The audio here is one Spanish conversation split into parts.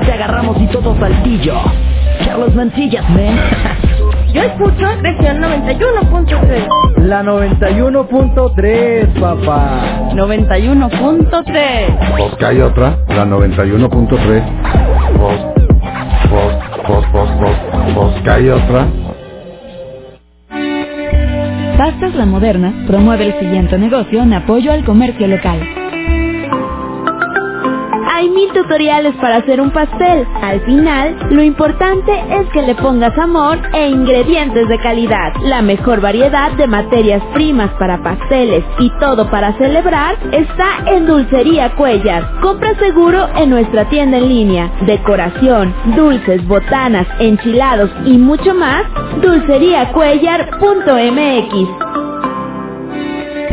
te agarramos y todo saltillo. Carlos Mancillas, man. Yo escucho región 91.3. La 91.3, papá. 91.3. Pues que hay otra, la 91.3. Pues, pues, pues, pues, pues, pues que hay otra. Pastas La Moderna promueve el siguiente negocio en apoyo al comercio local. Mil tutoriales para hacer un pastel. Al final, lo importante es que le pongas amor e ingredientes de calidad. La mejor variedad de materias primas para pasteles y todo para celebrar está en Dulcería Cuellar. Compra seguro en nuestra tienda en línea. Decoración, dulces, botanas, enchilados y mucho más. Dulceriacuellar.mx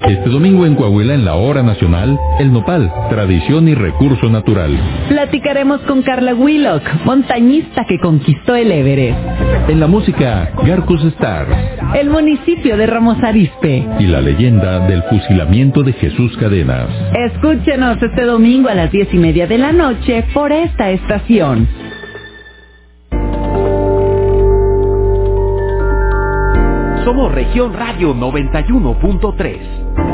Este domingo en Coahuila, en la hora nacional, el nopal, tradición y recurso natural. Platicaremos con Carla Willock, montañista que conquistó el Everest. En la música, Garcus Stars. El municipio de Ramos Arispe. Y la leyenda del fusilamiento de Jesús Cadenas. Escúchenos este domingo a las diez y media de la noche por esta estación. Somos Región Radio 91.3.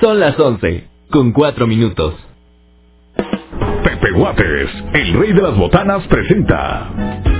Son las 11, con 4 minutos. Pepe Guates, el rey de las botanas, presenta.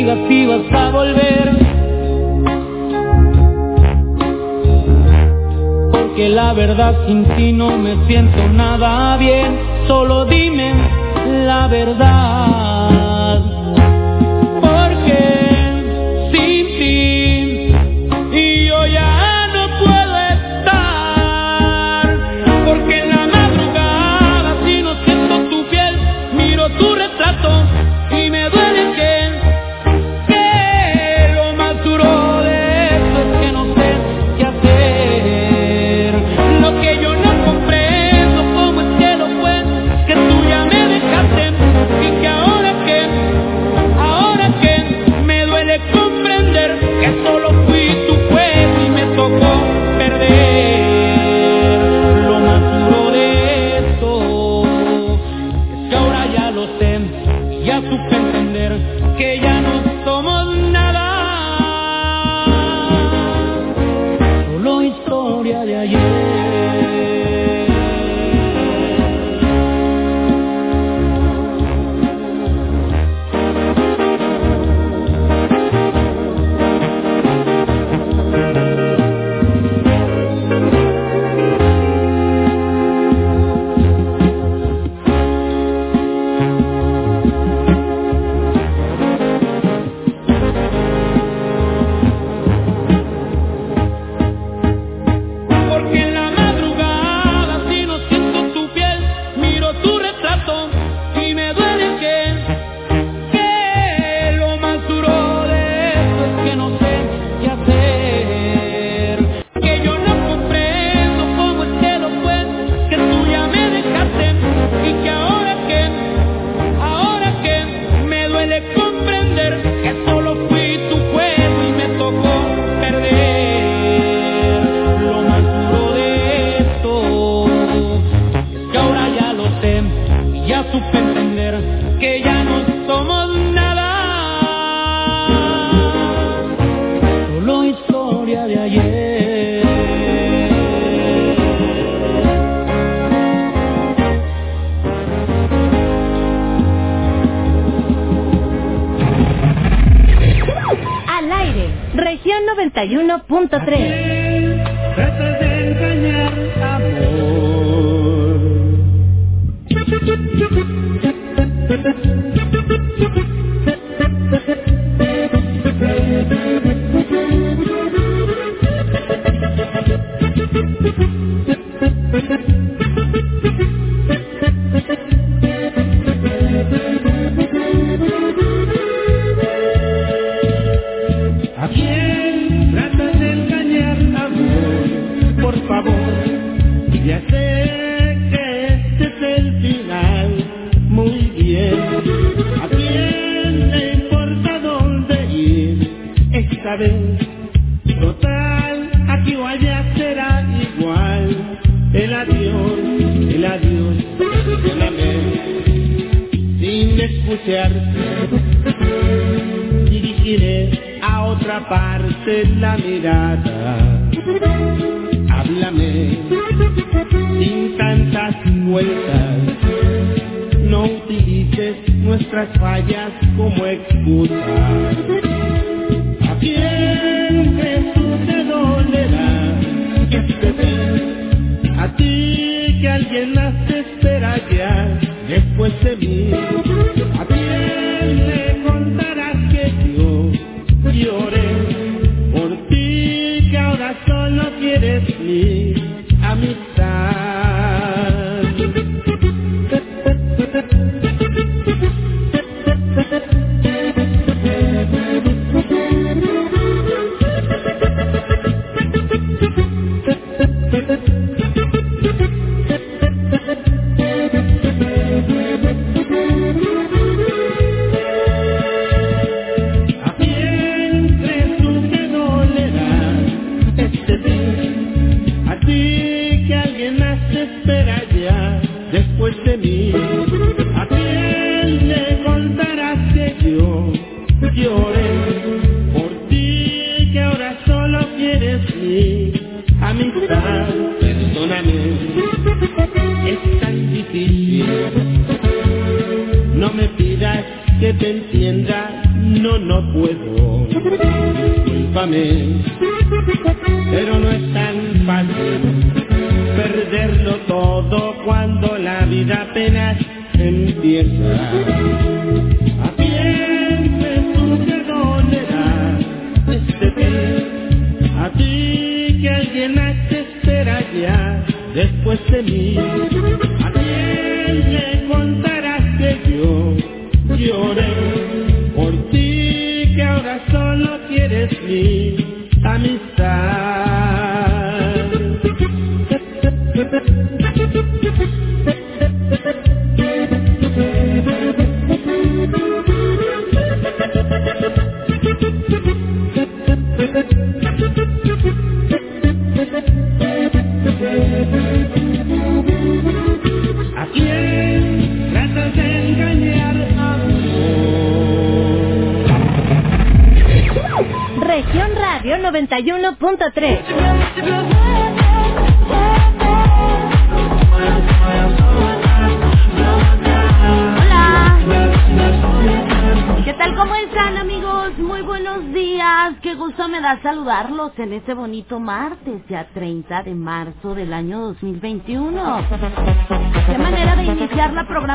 Digas si vas a volver. Porque la verdad sin ti no me siento nada bien. Solo dime la verdad. Nuestras fallas como excusa. ¿A quién crees tú te dolerá este fin? A ti que alguien más te espera ya después de mí.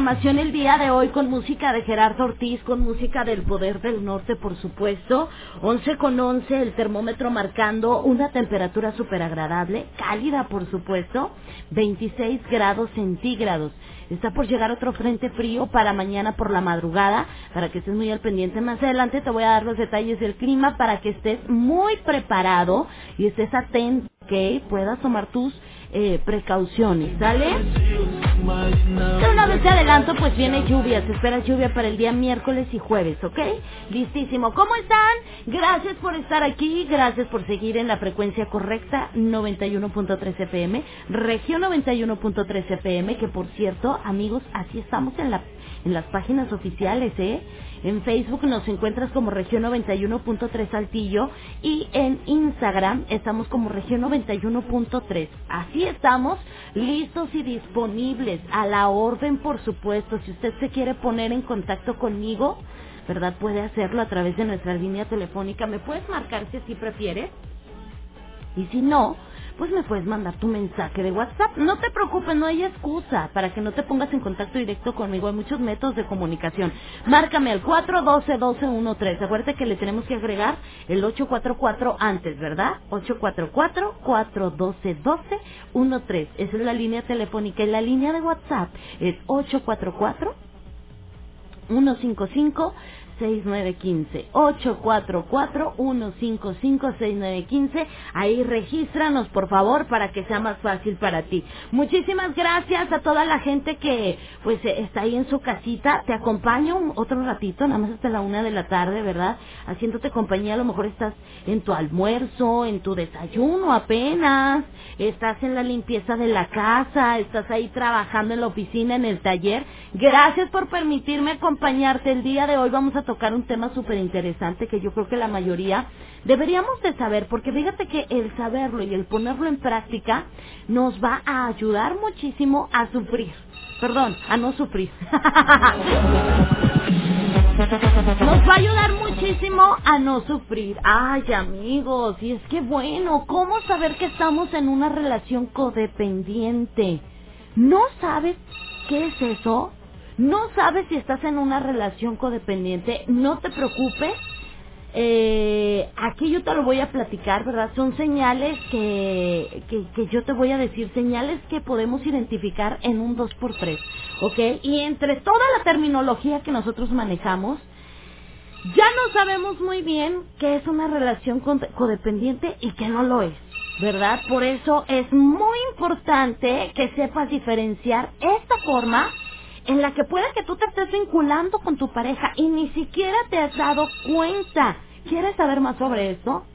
Programación el día de hoy con música de Gerardo Ortiz, con música del Poder del Norte, por supuesto. 11 con 11, el termómetro marcando una temperatura súper agradable, cálida, por supuesto, 26 grados centígrados. Está por llegar otro frente frío para mañana por la madrugada, para que estés muy al pendiente. Más adelante te voy a dar los detalles del clima para que estés muy preparado y estés atento, que puedas tomar tus eh, precauciones, ¿sale? Una vez te adelanto, pues viene lluvia, se espera lluvia para el día miércoles y jueves, ¿ok? Listísimo. ¿Cómo están? Gracias por estar aquí, gracias por seguir en la frecuencia correcta, 91.3 FM, región 91.3 FM, que por cierto, amigos, así estamos en la en las páginas oficiales, ¿eh? En Facebook nos encuentras como región 91.3 Saltillo y en Instagram estamos como región 91.3. Así estamos listos y disponibles a la orden, por supuesto. Si usted se quiere poner en contacto conmigo, ¿verdad? Puede hacerlo a través de nuestra línea telefónica. ¿Me puedes marcar si así prefieres? Y si no, pues me puedes mandar tu mensaje de WhatsApp. No te preocupes, no hay excusa para que no te pongas en contacto directo conmigo. Hay muchos métodos de comunicación. Márcame al 412-1213. Acuérdate que le tenemos que agregar el 844 antes, ¿verdad? 844-412-1213. Esa es la línea telefónica y la línea de WhatsApp es 844 155 6915 844 155 6915 ahí regístranos por favor para que sea más fácil para ti. Muchísimas gracias a toda la gente que pues eh, está ahí en su casita. Te acompaño otro ratito nada más hasta la una de la tarde verdad haciéndote compañía. A lo mejor estás en tu almuerzo en tu desayuno apenas. Estás en la limpieza de la casa. Estás ahí trabajando en la oficina en el taller. Gracias por permitirme acompañarte el día de hoy. Vamos a tocar un tema súper interesante que yo creo que la mayoría deberíamos de saber, porque fíjate que el saberlo y el ponerlo en práctica nos va a ayudar muchísimo a sufrir. Perdón, a no sufrir. Nos va a ayudar muchísimo a no sufrir. Ay, amigos, y es que bueno, ¿cómo saber que estamos en una relación codependiente? ¿No sabes qué es eso? ¿No sabes si estás en una relación codependiente? No te preocupes. Eh, aquí yo te lo voy a platicar, ¿verdad? Son señales que, que, que yo te voy a decir, señales que podemos identificar en un 2x3, ¿ok? Y entre toda la terminología que nosotros manejamos, ya no sabemos muy bien qué es una relación codependiente y qué no lo es, ¿verdad? Por eso es muy importante que sepas diferenciar esta forma en la que puede que tú te estés vinculando con tu pareja y ni siquiera te has dado cuenta. ¿Quieres saber más sobre esto?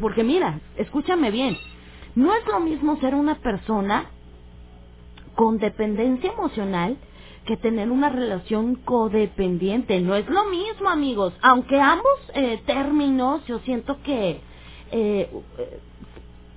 Porque mira, escúchame bien, no es lo mismo ser una persona con dependencia emocional que tener una relación codependiente. No es lo mismo, amigos. Aunque ambos eh, términos yo siento que eh, eh,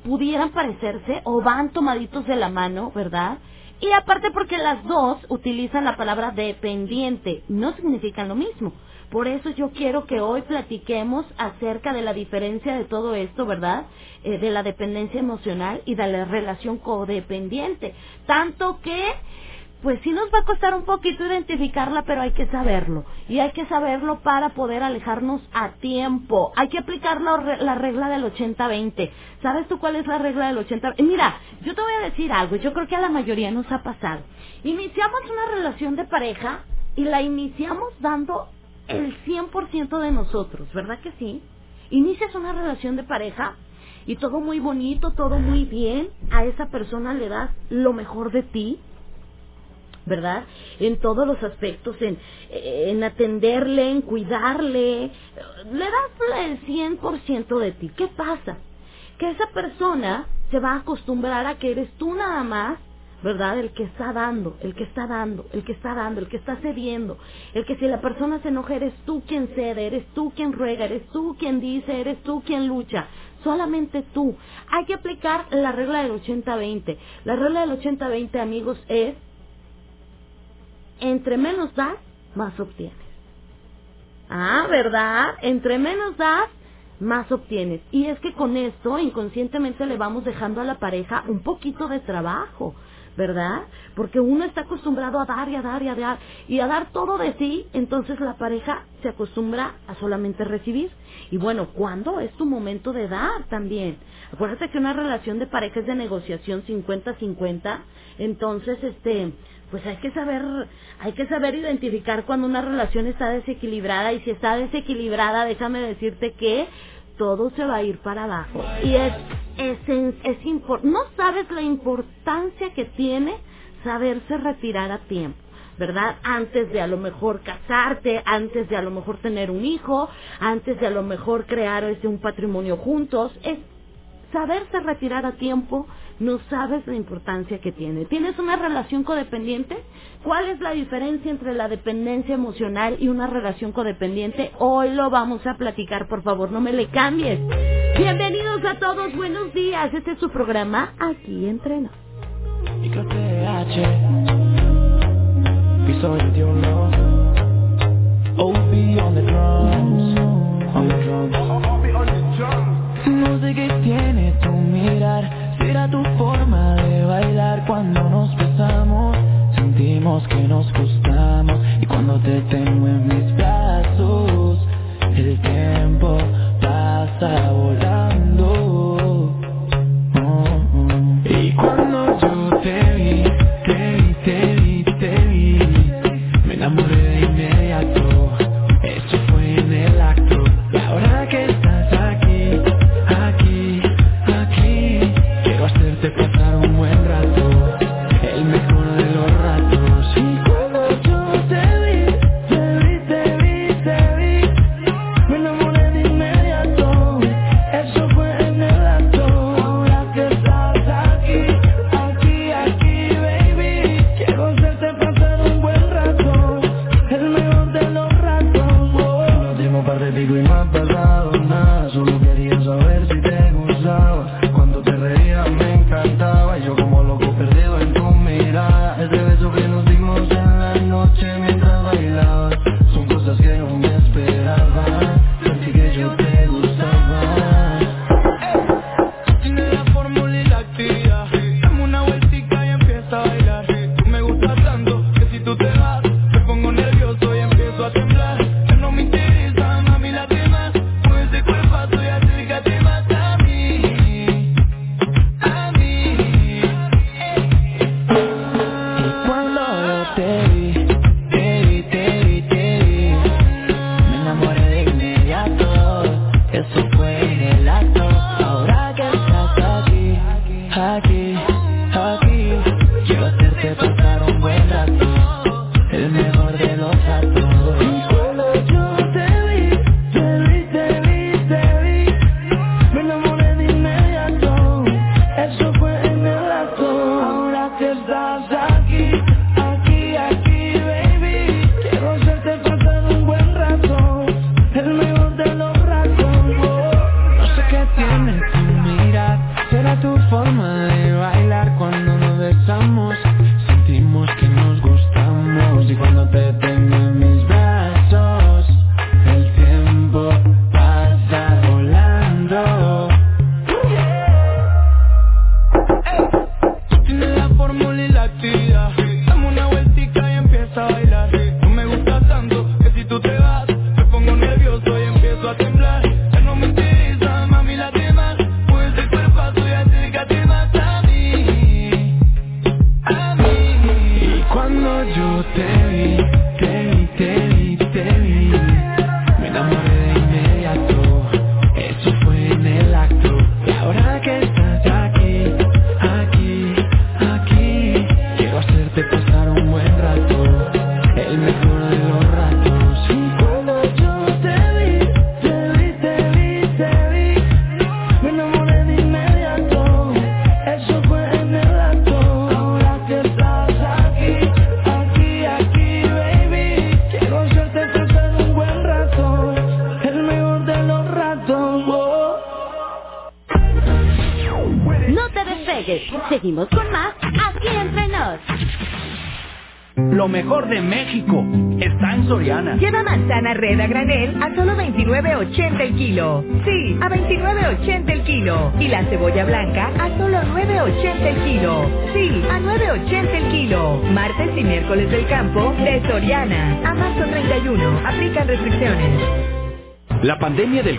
pudieran parecerse o van tomaditos de la mano, ¿verdad? Y aparte porque las dos utilizan la palabra dependiente, no significan lo mismo. Por eso yo quiero que hoy platiquemos acerca de la diferencia de todo esto, ¿verdad? Eh, de la dependencia emocional y de la relación codependiente. Tanto que pues sí nos va a costar un poquito identificarla, pero hay que saberlo. Y hay que saberlo para poder alejarnos a tiempo. Hay que aplicar la, re- la regla del 80-20. ¿Sabes tú cuál es la regla del 80-20? Mira, yo te voy a decir algo. Yo creo que a la mayoría nos ha pasado. Iniciamos una relación de pareja y la iniciamos dando el 100% de nosotros, ¿verdad que sí? Inicias una relación de pareja y todo muy bonito, todo muy bien. A esa persona le das lo mejor de ti, ¿verdad? En todos los aspectos, en, en atenderle, en cuidarle, le das el 100% de ti. ¿Qué pasa? Que esa persona se va a acostumbrar a que eres tú nada más, ¿verdad? El que está dando, el que está dando, el que está dando, el que está cediendo, el que si la persona se enoja eres tú quien cede, eres tú quien ruega, eres tú quien dice, eres tú quien lucha, solamente tú. Hay que aplicar la regla del 80-20. La regla del 80-20, amigos, es entre menos das, más obtienes. Ah, ¿verdad? Entre menos das, más obtienes. Y es que con esto inconscientemente le vamos dejando a la pareja un poquito de trabajo, ¿verdad? Porque uno está acostumbrado a dar y a dar y a dar y a dar todo de sí, entonces la pareja se acostumbra a solamente recibir. Y bueno, ¿cuándo es tu momento de dar también? Acuérdate que una relación de pareja es de negociación 50-50, entonces este pues hay que saber, hay que saber identificar cuando una relación está desequilibrada y si está desequilibrada, déjame decirte que todo se va a ir para abajo. Y es, es, es, no sabes la importancia que tiene saberse retirar a tiempo. ¿verdad? Antes de a lo mejor casarte, antes de a lo mejor tener un hijo, antes de a lo mejor crear ese un patrimonio juntos, es saberse retirar a tiempo, no sabes la importancia que tiene. ¿Tienes una relación codependiente? ¿Cuál es la diferencia entre la dependencia emocional y una relación codependiente? Hoy lo vamos a platicar, por favor, no me le cambies. Bienvenidos a todos, buenos días. Este es su programa Aquí Entreno. Tiene tu mirar era tu forma de bailar cuando nos besamos. Sentimos que nos gustamos y cuando te tengo en mis brazos El tiempo pasa volando.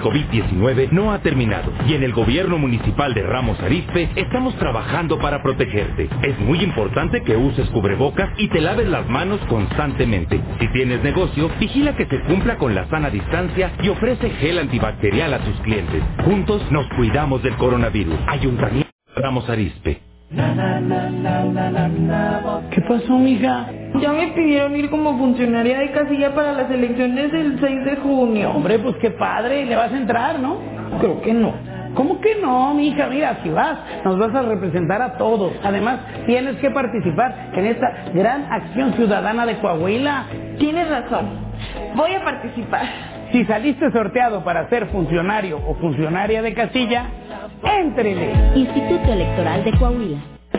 COVID-19 no ha terminado y en el gobierno municipal de Ramos Arizpe estamos trabajando para protegerte. Es muy importante que uses cubrebocas y te laves las manos constantemente. Si tienes negocio, vigila que se cumpla con la sana distancia y ofrece gel antibacterial a tus clientes. Juntos nos cuidamos del coronavirus. Ayuntamiento Ramos Arizpe. ¿Qué pasó, mija? Ya me pidieron ir como funcionaria de casilla para las elecciones del 6 de junio. Hombre, pues qué padre, le vas a entrar, ¿no? Creo que no. ¿Cómo que no, mi hija? Mira, si vas, nos vas a representar a todos. Además, tienes que participar en esta gran acción ciudadana de Coahuila. Tienes razón. Voy a participar. Si saliste sorteado para ser funcionario o funcionaria de casilla, éntrele. Instituto Electoral de Coahuila.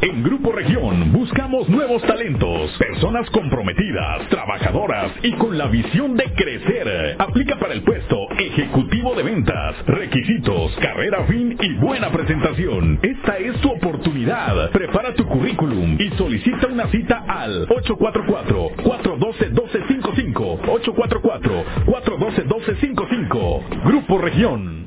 En Grupo Región buscamos nuevos talentos, personas comprometidas, trabajadoras y con la visión de crecer. Aplica para el puesto ejecutivo de ventas, requisitos, carrera fin y buena presentación. Esta es tu oportunidad. Prepara tu currículum y solicita una cita al 844-412-1255. 844-412-1255. Grupo Región.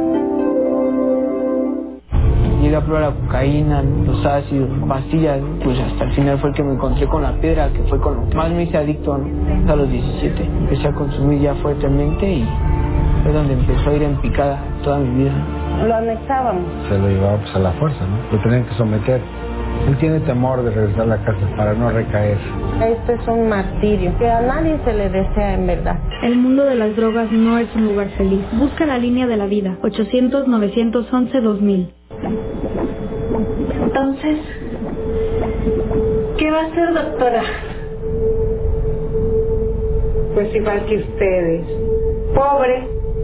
Llegué a probar la cocaína, los ácidos, pastillas, pues hasta el final fue el que me encontré con la piedra, que fue con lo que más me hice adicto ¿no? a los 17. Empecé a consumir ya fuertemente y fue donde empezó a ir en picada toda mi vida. Lo anexábamos. Se lo llevaba pues, a la fuerza, ¿no? Lo tenían que someter. Él tiene temor de regresar a la casa para no recaer. Esto es un martirio que a nadie se le desea en verdad. El mundo de las drogas no es un lugar feliz. Busca la línea de la vida. 800-911-2000. Entonces, ¿qué va a hacer, doctora? Pues igual que ustedes. Pobre.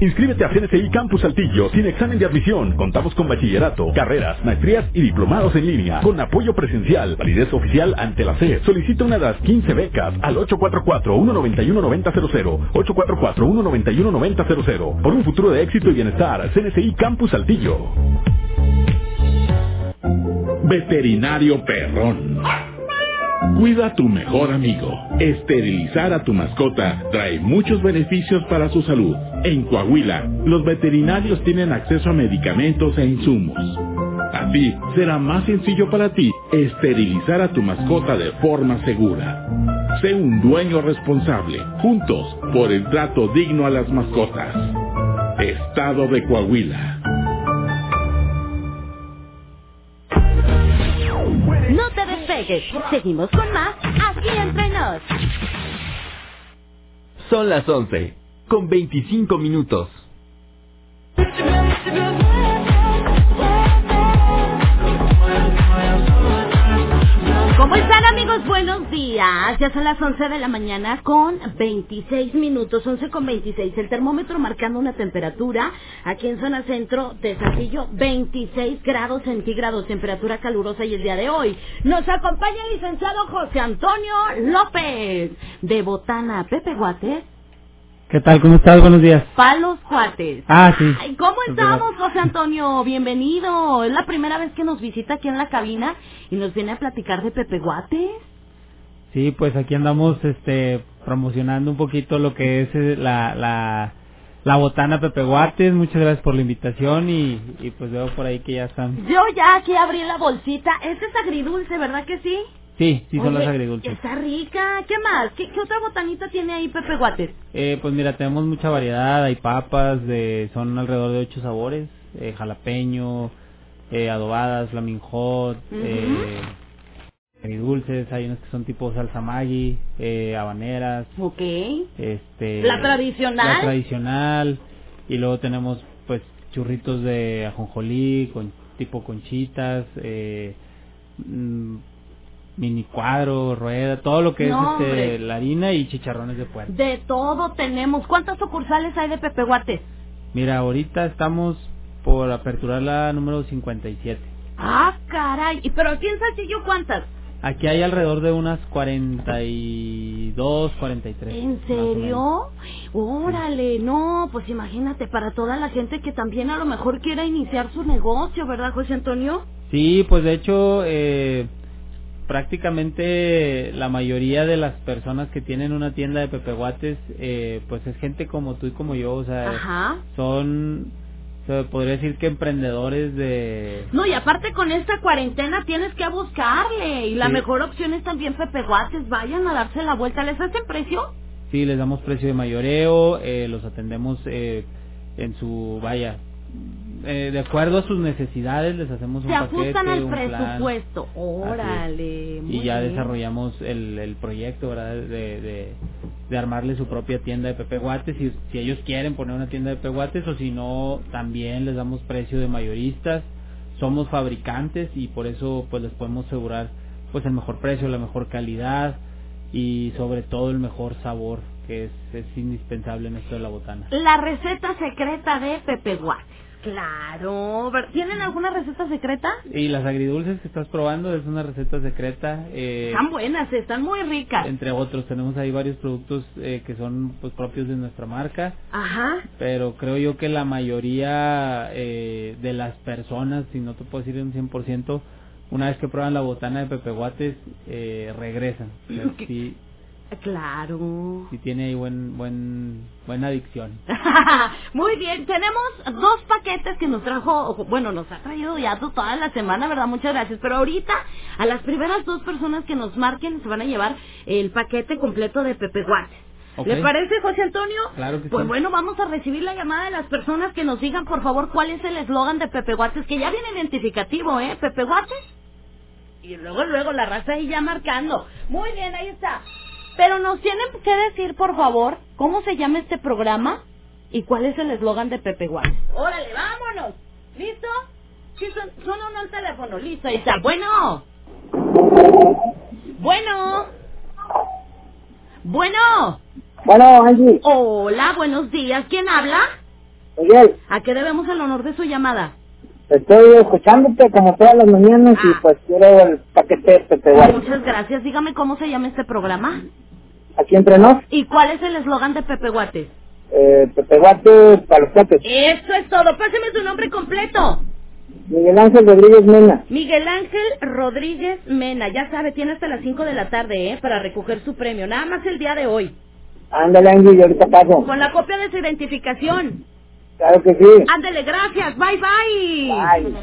Inscríbete a CNCI Campus Saltillo sin examen de admisión. Contamos con bachillerato, carreras, maestrías y diplomados en línea. Con apoyo presencial, validez oficial ante la SED. Solicita una de las 15 becas al 844-191-9000. 844-191-9000. Por un futuro de éxito y bienestar. CNCI Campus Saltillo. Veterinario Perrón. Cuida a tu mejor amigo. Esterilizar a tu mascota trae muchos beneficios para su salud. En Coahuila, los veterinarios tienen acceso a medicamentos e insumos. Así, será más sencillo para ti esterilizar a tu mascota de forma segura. Sé un dueño responsable, juntos, por el trato digno a las mascotas. Estado de Coahuila. Despegues. Seguimos con más aquí entre nos. Son las 11, con 25 minutos. Buenos días. Ya son las 11 de la mañana con 26 minutos, 11 con 26. El termómetro marcando una temperatura aquí en zona centro de Saltillo, 26 grados centígrados, temperatura calurosa y el día de hoy. Nos acompaña el licenciado José Antonio López de Botana. Pepe Guates. ¿Qué tal? ¿Cómo estás? Buenos días. Palos Cuates. Ah, sí. Ay, ¿Cómo estamos, José Antonio? Bienvenido. Es la primera vez que nos visita aquí en la cabina y nos viene a platicar de Pepe Guates. Sí, pues aquí andamos este promocionando un poquito lo que es eh, la, la, la botana Pepe Guates. Muchas gracias por la invitación y, y pues veo por ahí que ya están. Yo ya aquí abrí la bolsita. Este es agridulce, ¿verdad que sí? Sí, sí son Oye, las agridulces. Está rica. ¿Qué más? ¿Qué, qué otra botanita tiene ahí Pepe Guates? Eh, pues mira, tenemos mucha variedad. Hay papas, de, son alrededor de ocho sabores. Eh, jalapeño, eh, adobadas, flaming hot, eh, agridulces. Hay unas que son tipo salsa Maggi, eh, habaneras. Ok. Este, La tradicional. La tradicional. Y luego tenemos pues churritos de ajonjolí, con tipo conchitas, eh, mm, mini cuadro, rueda, todo lo que No, es este, la harina y chicharrones de puerco. De todo tenemos. ¿Cuántas sucursales hay de Pepe Guates? Mira, ahorita estamos por aperturar la número 57. Ah, caray. ¿Y pero aquí en Saltillo cuántas? Aquí hay alrededor de unas 42, 43. ¿En serio? Órale, no, pues imagínate, para toda la gente que también a lo mejor quiera iniciar su negocio, ¿verdad, José Antonio? Sí, pues de hecho, eh, prácticamente la mayoría de las personas que tienen una tienda de pepeguates, eh, pues es gente como tú y como yo, o sea, Ajá. son, se podría decir que emprendedores de... No, y aparte con esta cuarentena tienes que buscarle. Y la mejor opción es también Pepe Guates. Vayan a darse la vuelta. ¿Les hacen precio? Sí, les damos precio de mayoreo, eh, los atendemos eh, en su, vaya, eh, de acuerdo a sus necesidades, les hacemos un Se paquete, ajustan al un plan. Órale. muy y ya bien. desarrollamos el, el proyecto verdad de, de, de armarle su propia tienda de Pepe Guates si, si ellos quieren poner una tienda de Pepe Guates o si no también les damos precio de mayoristas somos fabricantes y por eso pues les podemos asegurar pues el mejor precio la mejor calidad y sobre todo el mejor sabor que es, es indispensable en esto de la botana La receta secreta de Pepe Guates. Claro. ¿Tienen alguna receta secreta? y las agridulces que estás probando es una receta secreta eh, Están buenas, están muy ricas. entre otros tenemos ahí varios productos eh, que son pues propios de nuestra marca Ajá. pero creo yo que la mayoría eh, de las personas si no te puedo decir un 100% una vez que prueban la botana de Pepe Guates eh, regresan O sea, sí, Claro. sí tiene ahí buen buen buena adicción Muy bien, tenemos dos paquetes que nos trajo, bueno, nos ha traído ya to- toda la semana, ¿verdad? Muchas gracias. Pero ahorita, a las primeras dos personas que nos marquen, se van a llevar el paquete completo de Pepe Guates. ¿Le parece, José Antonio? Claro que Pues sí. bueno, vamos a recibir la llamada de las personas que nos digan, por favor, cuál es el eslogan de Pepe Guates, que ya viene identificativo, ¿eh? Pepe Guates. Y luego, luego la raza ahí ya marcando. Muy bien, ahí está. Pero nos tienen que decir, por favor, cómo se llama este programa y cuál es el eslogan de Pepe Guates. Órale, vámonos. ¿Listo? Sí, son, suena uno al teléfono. Listo, ahí está. Bueno. Bueno. Bueno. Bueno, Angie. Hola, buenos días. ¿Quién habla? Miguel, ¿A qué debemos el honor de su llamada? Estoy escuchándote como todas las mañanas y pues quiero el paquete de Pepe Guates. Muchas gracias. Dígame cómo se llama este programa. Aquí entre nos, ¿Y cuál es el eslogan de Pepe Guates? eh, Pepe Guates para los cuates. Eso es todo. Páseme su nombre completo. Miguel Ángel Rodríguez Mena. Miguel Ángel Rodríguez Mena. Ya sabe, tiene hasta las 5 de la tarde, ¿eh? Para recoger su premio. Nada más el día de hoy. Ándale, Angie, y ahorita paso. Con la copia de su identificación. Claro que sí. Ándele, gracias. Bye, bye.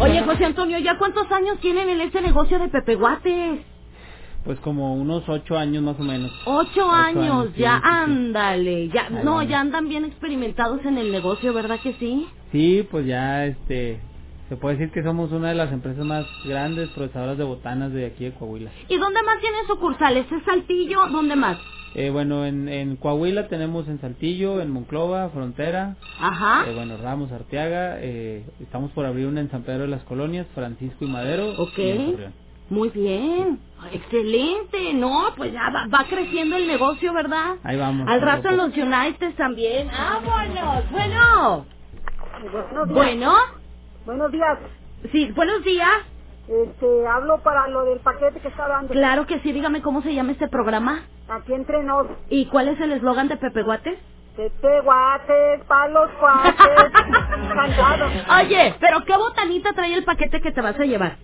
Oye, José Antonio, ¿ya cuántos años tienen en este negocio de Pepe Guates? pues como unos ocho años más o menos Ocho, años, ya, sí, ándale. Ya, no, ya andan bien experimentados en el negocio, ¿verdad que sí? Sí, pues ya este se puede decir que somos una de las empresas más grandes procesadoras de botanas de aquí de Coahuila. ¿Y dónde más tienen sucursales? ¿Es Saltillo? ¿Dónde más? Eh, bueno, en, en Coahuila tenemos en Saltillo, en Monclova, Frontera, Ajá. eh, bueno, Ramos, Arteaga, eh, estamos por abrir una en San Pedro de las Colonias, Francisco y Madero. Ok. y en Torreón. Muy bien. Excelente. No, pues ya va, va creciendo el negocio, ¿verdad? Ahí vamos. Al rato en los United también. ¡Vámonos! Bueno. Buenos días. Bueno. Buenos días. Sí, buenos días. Este, hablo para lo del paquete que está dando. Claro que sí, dígame cómo se llama este programa. Aquí entre nos. ¿Y cuál es el eslogan de Pepe Guates? Pepe guates, palos guates. Oye, pero qué botanita trae el paquete que te vas a llevar.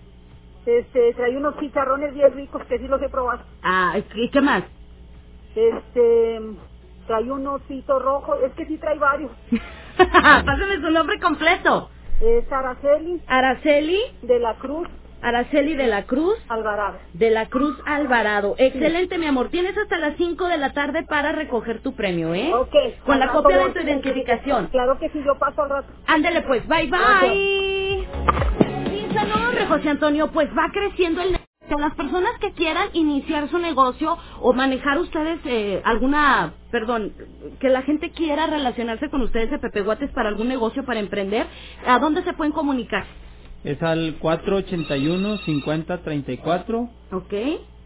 Este, trae unos chicharrones bien ricos que sí los he probado. Ah, ¿y qué más? Este, trae un osito rojo. Es que sí trae varios. Pásame su nombre completo. Es Araceli Araceli de la Cruz Araceli de la Cruz Alvarado. de la Cruz Alvarado. Excelente, mi amor. Tienes hasta las 5 de la tarde para recoger tu premio, ¿eh? Ok. Con la rato copia de tu identificación. Claro que sí, yo paso al rato. Ándele pues, bye bye. Sí, no, hombre, José Antonio, pues va creciendo el negocio. Las personas que quieran iniciar su negocio o manejar ustedes eh, alguna, perdón, que la gente quiera relacionarse con ustedes de Pepe Guates para algún negocio, para emprender, ¿a dónde se pueden comunicar? Es al 481-5034 ¿Ok?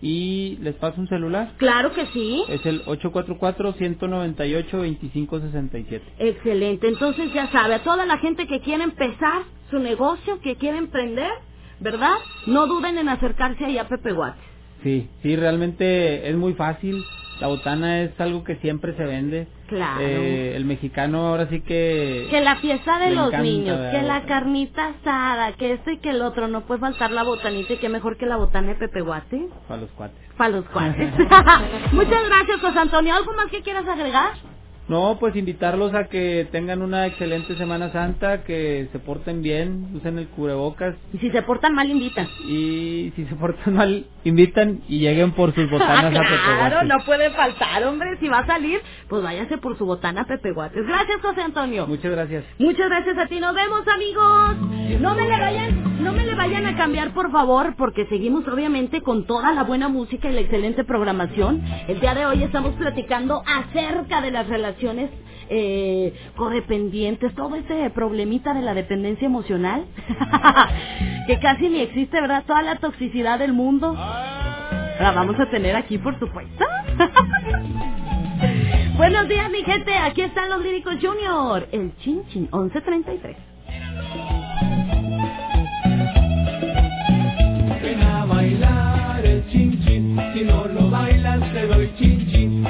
y les paso un celular. Claro que sí. Es el 844-198-2567. Excelente. Entonces ya sabe, a toda la gente que quiere empezar su negocio, que quiere emprender, ¿verdad? No duden en acercarse ahí a Pepe Guates. Sí, sí, realmente es muy fácil. La botana es algo que siempre se vende. Claro. Eh, el mexicano ahora sí que... Que la fiesta de los encanta, niños, ¿verdad? que la carnita asada, que esto y que el otro, no puede faltar la botanita y que mejor que la botana de Pepe Guate. Para los cuates. Para los cuates. Muchas gracias, José Antonio. ¿Algo más que quieras agregar? No, pues invitarlos a que tengan una excelente Semana Santa, que se porten bien, usen el cubrebocas. Y si se portan mal, invitan. Y si se portan mal, invitan y lleguen por sus botanas a Pepe claro, no puede faltar, hombre. Si va a salir, pues váyase por su botana Pepe Guates. Gracias, José Antonio. Muchas gracias. Muchas gracias a ti. Nos vemos, amigos. No me le vayan, no me le vayan a cambiar, por favor, porque seguimos obviamente con toda la buena música y la excelente programación. El día de hoy estamos platicando acerca de las relaciones eh, codependientes, todo ese problemita de la dependencia emocional, que casi ni existe, ¿verdad? Toda la toxicidad del mundo. La vamos a tener aquí, por supuesto. Buenos días, mi gente. Aquí están los Líricos Junior. El Chin Chin 1133. Ven a bailar el chin si no lo bailas te doy chin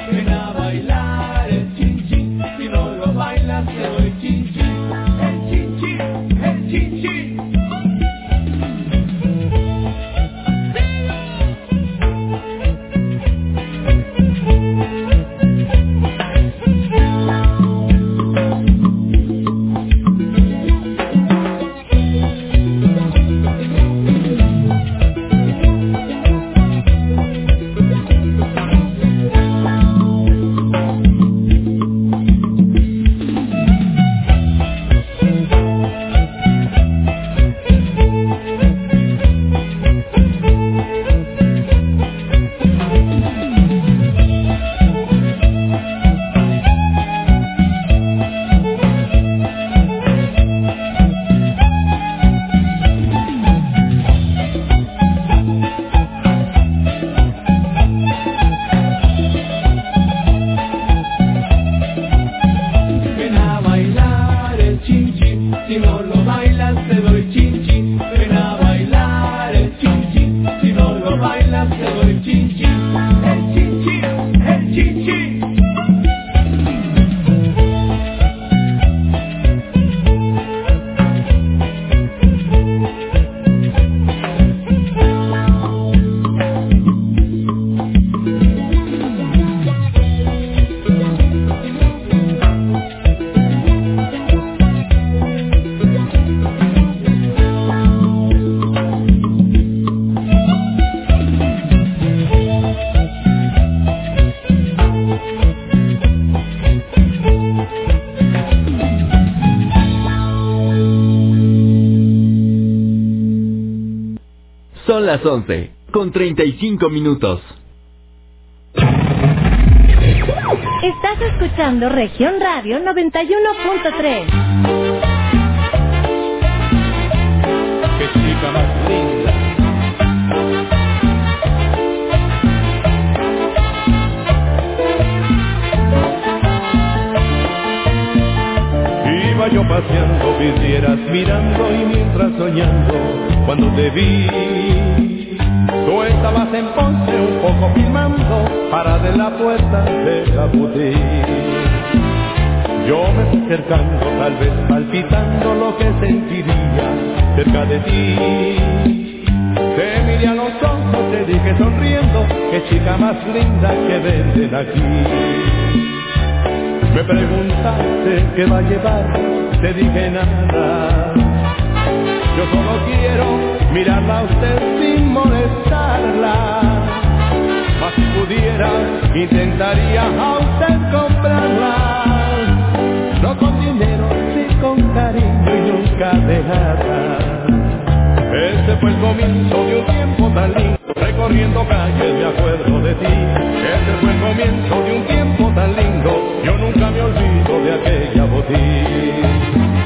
las 11, con 35 minutos. Estás escuchando Región Radio 91.3. Qué chica más linda. Iba yo paseando, vidrieras mirando y mientras soñando, cuando te vi, tú estabas en Ponce un poco filmando, para de la puerta de la. Yo me fui acercando, tal vez palpitando lo que sentiría cerca de ti. Te miré a los ojos, te dije sonriendo, qué chica más linda que venden aquí. Me preguntaste qué va a llevar, te dije nada. Yo solo quiero mirarla a usted sin molestarla. Mas si pudiera, intentaría a usted comprarla. No con dinero, sí con cariño y nunca dejarla. Ese fue el comienzo de un tiempo tan lindo. Recorriendo calles me acuerdo de ti. Ese fue el comienzo de un tiempo tan lindo. Yo nunca me olvido de aquella botín.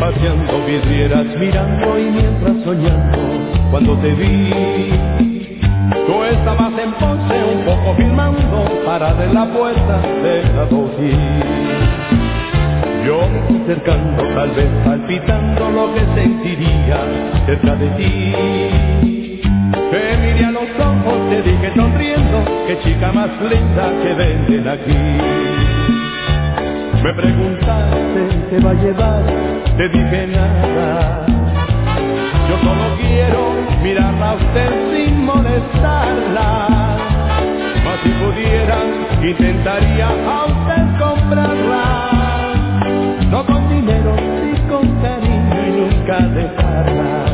Paseando vidrieras mirando y mientras soñando cuando te vi. Tú estabas en Ponce un poco filmando para de la puerta de la Yo me acercando, tal vez palpitando lo que sentiría cerca de ti. Te miré a los ojos, te dije sonriendo, qué chica más linda que venden aquí. Me preguntaste, ¿te va a llevar? Te dije nada. Yo solo quiero mirarla a usted sin molestarla. Mas si pudiera, intentaría a usted comprarla. No con dinero, sí con cariño y nunca dejarla.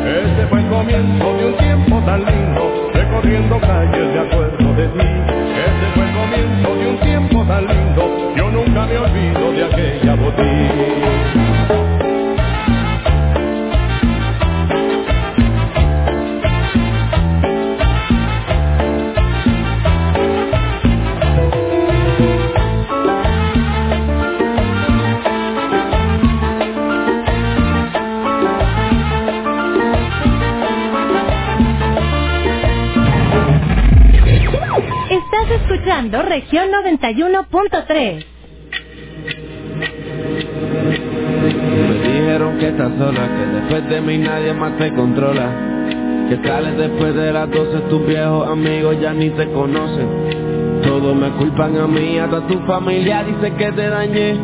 Ese fue el comienzo de un tiempo tan lindo, recorriendo calles de acuerdo de ti. Ese fue el comienzo de un tiempo tan lindo, yo nunca me olvido 91.3. Me dijeron que estás sola, que después de mí nadie más te controla. Que sales después de las 12, tus viejos amigos ya ni te conocen. Todos me culpan a mí, hasta tu familia dice que te dañé.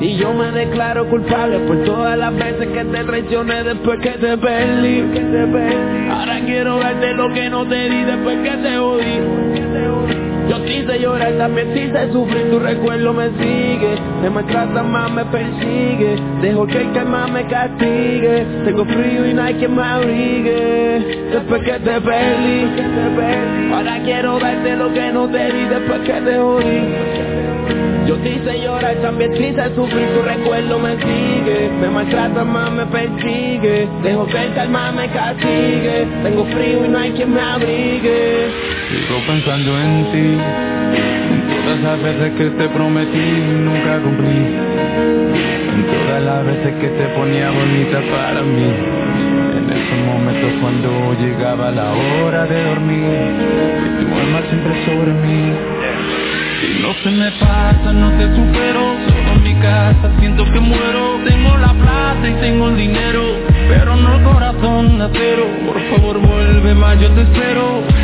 Y yo me declaro culpable por todas las veces que te traicioné después que te perdí. Que te. Ahora quiero verte lo que no te di después que te oí. Quise llorar, también quise sufrir, tu recuerdo me sigue. Me maltrata más, me persigue. Dejo que el calma me castigue. Tengo frío y no hay quien me abrigue. Después que te perdí, te. Ahora quiero verte lo que no te di después que te oí. Yo te hice llorar, también te hice sufrir, tu recuerdo me sigue. Me maltrata más, me persigue. Dejo que el calma me castigue. Tengo frío y no hay quien me abrigue. Sigo pensando en ti, en todas las veces que te prometí y nunca cumplí, en todas las veces que te ponía bonita para mí, en esos momentos cuando llegaba la hora de dormir, y tu alma siempre sobre mí. Y no se me pasa, no te supero, solo en mi casa siento que muero, tengo la plata y tengo el dinero, pero no el corazón acero, por favor vuelve más, yo te espero.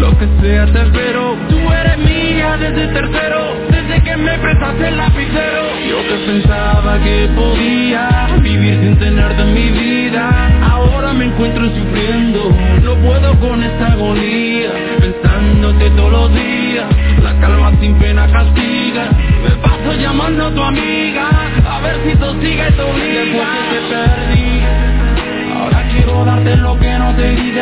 Lo que sea te espero. Tú eres mía desde tercero Desde que me prestaste el lapicero. Yo que pensaba que podía Vivir sin tenerte en mi vida Ahora me encuentro sufriendo. No puedo con esta agonía Pensándote todos los días. La calma sin pena castiga Me paso llamando a tu amiga A ver si tú sigues tu vida. Después que te perdí quiero darte lo que no te di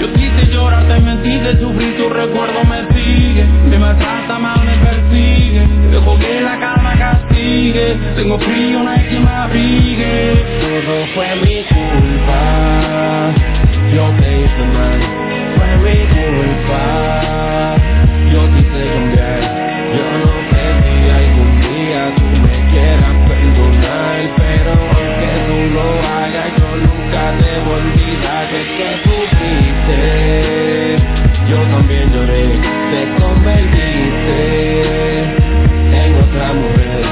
Yo quise llorar, te mentí, de sufrir tu recuerdo me sigue. Me maltrata mal, me persigue. Dejo que la calma castigue. Tengo frío, no hay quien me abrigue. Todo fue mi culpa. Yo te hice mal. Fue mi culpa de que sufriste Yo también lloré Te convertiste en otra mujer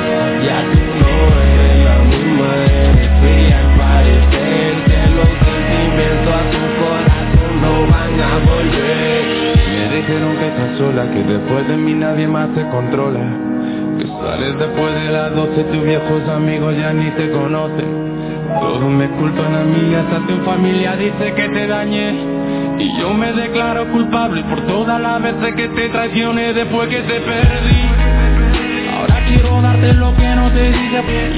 Ya tú no eres la misma Eres fría al parecer Que los sentimientos a tu corazón no van a volver Me dijeron que estás sola, que después de mí nadie más te controla. Que sales después de las 12, tus viejos amigos ya ni te conocen. Todos me culpan a mí, hasta tu familia dice que te dañé. Y yo me declaro culpable por todas las veces que te traicioné después que te perdí. Ahora quiero darte lo que no te di.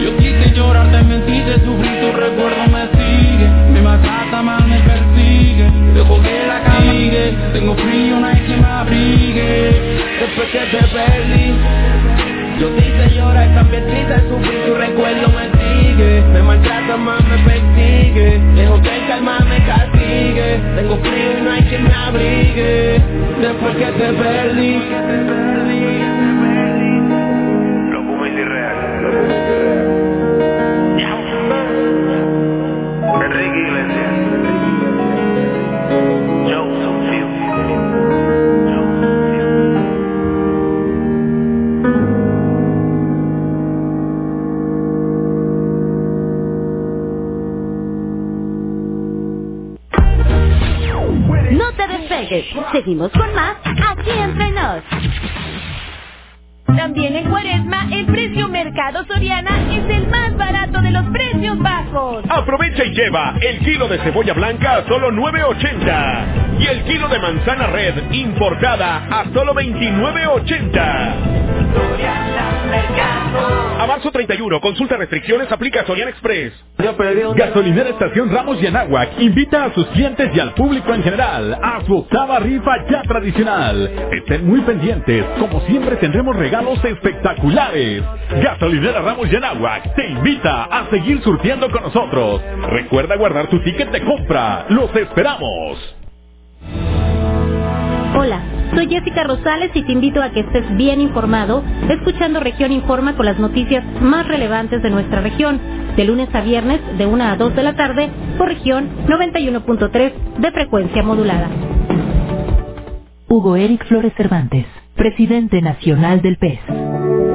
Yo quise llorar, te mentí, te sufrí, tu recuerdo me sigue. Me maltrata mal, me persigue. Dejo que la castigue. Tengo frío, no hay me abrigue. Después que te perdí Yo hice llorar, también te sufrir Tu recuerdo me sigue. Me maltrata más, me persigue. Dejo que calma me castigue. Tengo frío y no hay quien me abrigue. Después que te perdí Seguimos con más aquí entre nos. También en Cuaresma, el precio Mercado Soriana es el más barato de los precios bajos. Aprovecha y lleva el kilo de cebolla blanca a solo 9.80 y el kilo de manzana red importada a solo 29.80. A marzo 31, consulta restricciones, aplica Sorian Express. Gasolinera Estación Ramos y invita a sus clientes y al público en general a su octava rifa ya tradicional. Estén muy pendientes, como siempre tendremos regalos espectaculares. Gasolinera Ramos y te invita a seguir surtiendo con nosotros. Recuerda guardar tu ticket de compra. Los esperamos. Hola, soy Jessica Rosales y te invito a que estés bien informado escuchando Región Informa con las noticias más relevantes de nuestra región, de lunes a viernes de 1 a 2 de la tarde por región 91.3 de frecuencia modulada. Hugo Eric Flores Cervantes, presidente nacional del PES.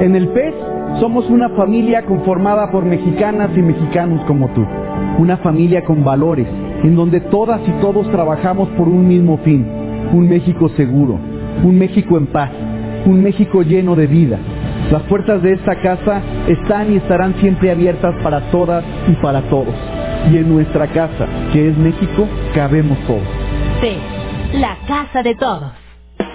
En el PES somos una familia conformada por mexicanas y mexicanos como tú. Una familia con valores, en donde todas y todos trabajamos por un mismo fin un México seguro, un México en paz, un México lleno de vida. Las puertas de esta casa están y estarán siempre abiertas para todas y para todos. Y en nuestra casa, que es México, cabemos todos. Sí, la casa de todos.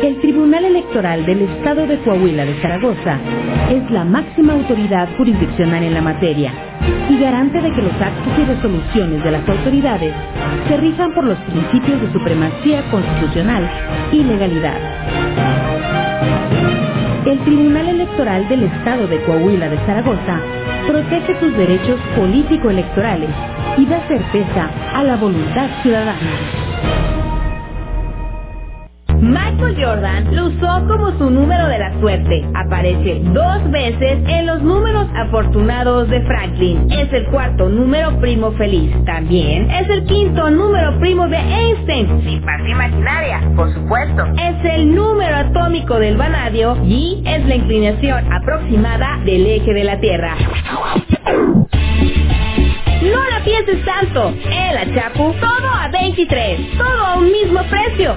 El Tribunal Electoral del Estado de Coahuila de Zaragoza es la máxima autoridad jurisdiccional en la materia y garante de que los actos y resoluciones de las autoridades se rijan por los principios de supremacía constitucional y legalidad. El Tribunal Electoral del Estado de Coahuila de Zaragoza protege tus derechos político-electorales y da certeza a la voluntad ciudadana. Michael Jordan lo usó como su número de la suerte. Aparece dos veces en los números afortunados de Franklin. Es el cuarto número primo feliz. También es el quinto número primo de Einstein. Sin parte imaginaria, por supuesto. Es el número atómico del vanadio y es la inclinación aproximada del eje de la Tierra. No la pienses tanto. En la Chapu, todo a 23. Todo a un mismo precio.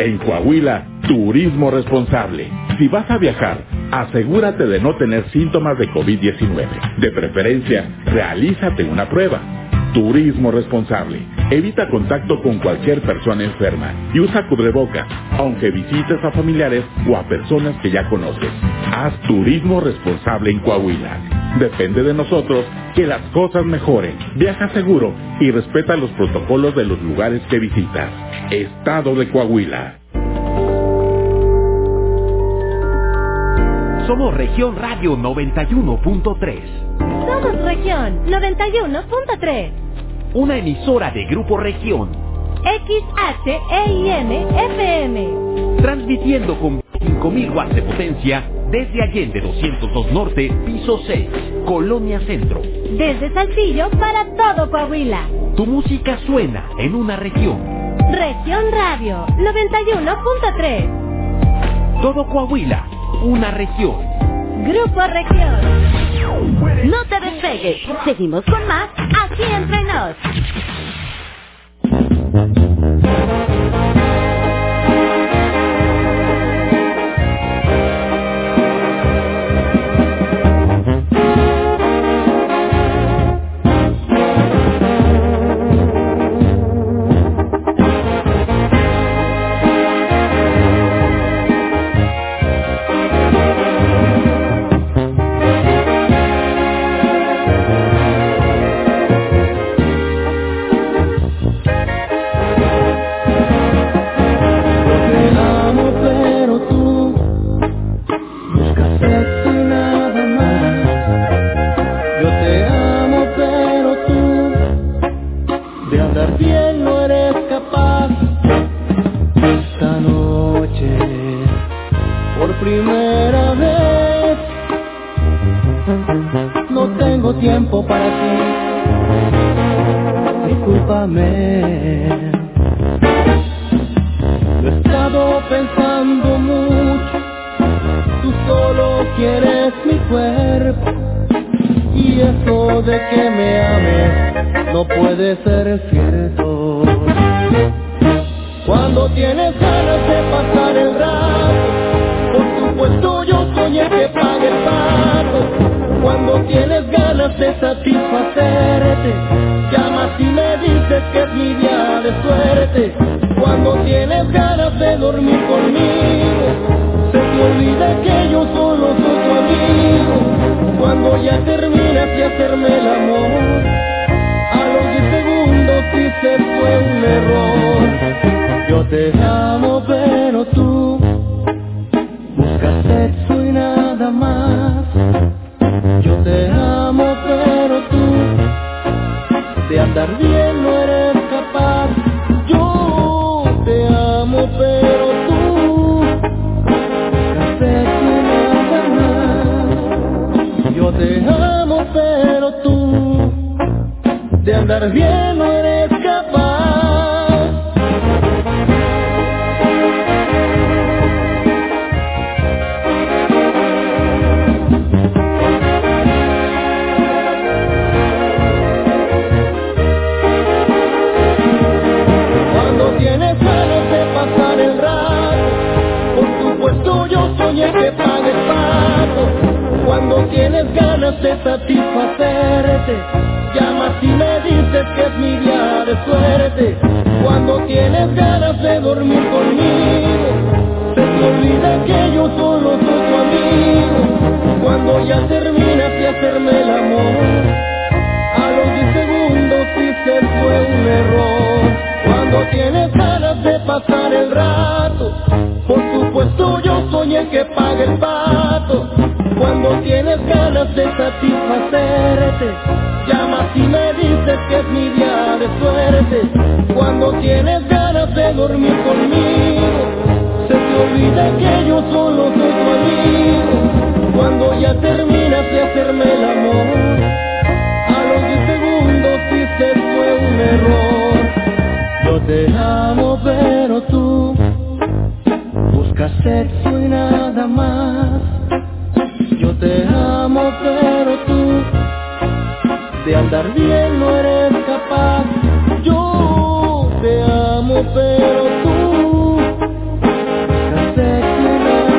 En Coahuila, turismo responsable. Si vas a viajar, asegúrate de no tener síntomas de COVID-19. De preferencia, realízate una prueba. Turismo responsable. Evita contacto con cualquier persona enferma y usa cubrebocas, aunque visites a familiares o a personas que ya conoces. Haz turismo responsable en Coahuila. Depende de nosotros que las cosas mejoren. Viaja seguro y respeta los protocolos de los lugares que visitas. Estado de Coahuila. Somos Región Radio 91.3, Somos región 91.3. una emisora de Grupo Región, XHEIM FM. transmitiendo con 5.000 watts de potencia desde Allende 202 Norte, piso 6, Colonia Centro. Desde Saltillo para todo Coahuila. Tu música suena en una región. Región Radio 91.3. Todo Coahuila, una región. Grupo Región. No te despegues. Seguimos con más aquí entre nos. Y me dices que es mi día de suerte. Cuando tienes ganas de dormir conmigo, se te olvida que yo solo soy tu amigo. Cuando ya terminas de hacerme el amor, a los 10 segundos dices fue un error. Cuando tienes ganas de pasar el rato, por supuesto yo soñé que pague el pato. Cuando tienes ganas de satisfacerte, llamas y me que es mi día de suerte. Cuando tienes ganas de dormir conmigo, se te olvida que yo solo soy tu amigo. Cuando ya terminas de hacerme el amor, a los 10 segundos dices fue un error. Yo te amo pero tú buscas sexo y nada más. Yo te amo pero tú de andar bien no eres capaz. Yo te amo pero tú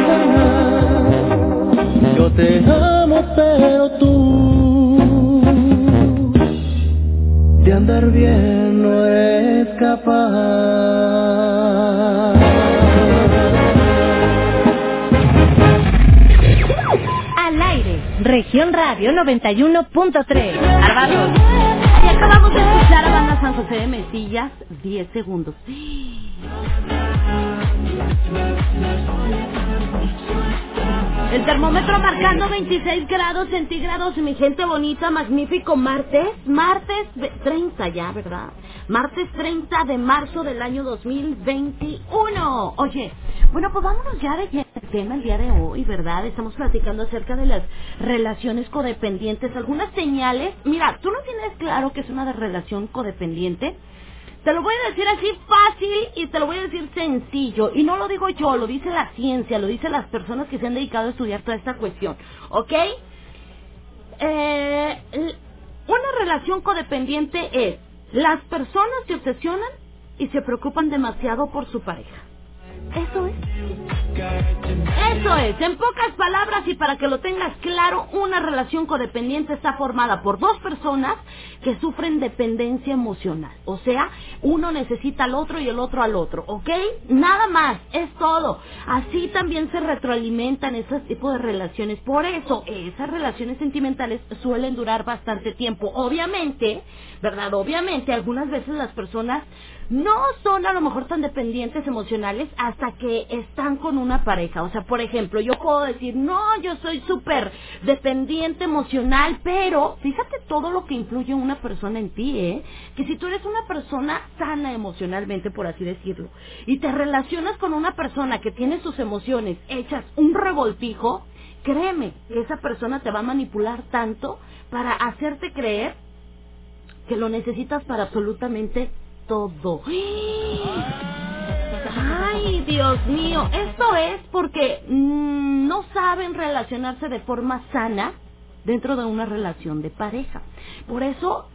nada más. Yo te amo pero tú de andar bien no eres capaz. Región radio 91.3. Álvaro. Y acabamos de escuchar a Banda San José de Mesillas, 10 segundos. El termómetro marcando 26 grados centígrados, mi gente bonita, magnífico martes, martes de- 30 ya, ¿verdad? Martes 30 de marzo del año 2021. Oye, bueno, pues vámonos ya de tema el día de hoy, ¿verdad? Estamos platicando acerca de las relaciones codependientes, algunas señales. Mira, tú no tienes claro que es una relación codependiente. Te lo voy a decir así fácil y te lo voy a decir sencillo. Y no lo digo yo, lo dice la ciencia, lo dicen las personas que se han dedicado a estudiar toda esta cuestión. ¿Ok? Eh, una relación codependiente es las personas se obsesionan y se preocupan demasiado por su pareja. Eso es. Eso es, en pocas palabras y para que lo tengas claro, una relación codependiente está formada por dos personas que sufren dependencia emocional. O sea, uno necesita al otro y el otro al otro, ¿ok? Nada más, es todo. Así también se retroalimentan ese tipo de relaciones. Por eso, esas relaciones sentimentales suelen durar bastante tiempo. Obviamente, ¿verdad? Obviamente, algunas veces las personas no son a lo mejor tan dependientes emocionales hasta que están con una pareja. O sea, por ejemplo, yo puedo decir, no, yo soy súper dependiente emocional, pero fíjate todo lo que influye una persona en ti, ¿eh? Que si tú eres una persona sana emocionalmente, por así decirlo, y te relacionas con una persona que tiene sus emociones hechas un revoltijo, créeme que esa persona te va a manipular tanto para hacerte creer que lo necesitas para absolutamente todo. Ay, Dios mío, esto es porque mm, no saben relacionarse de forma sana dentro de una relación de pareja. Por eso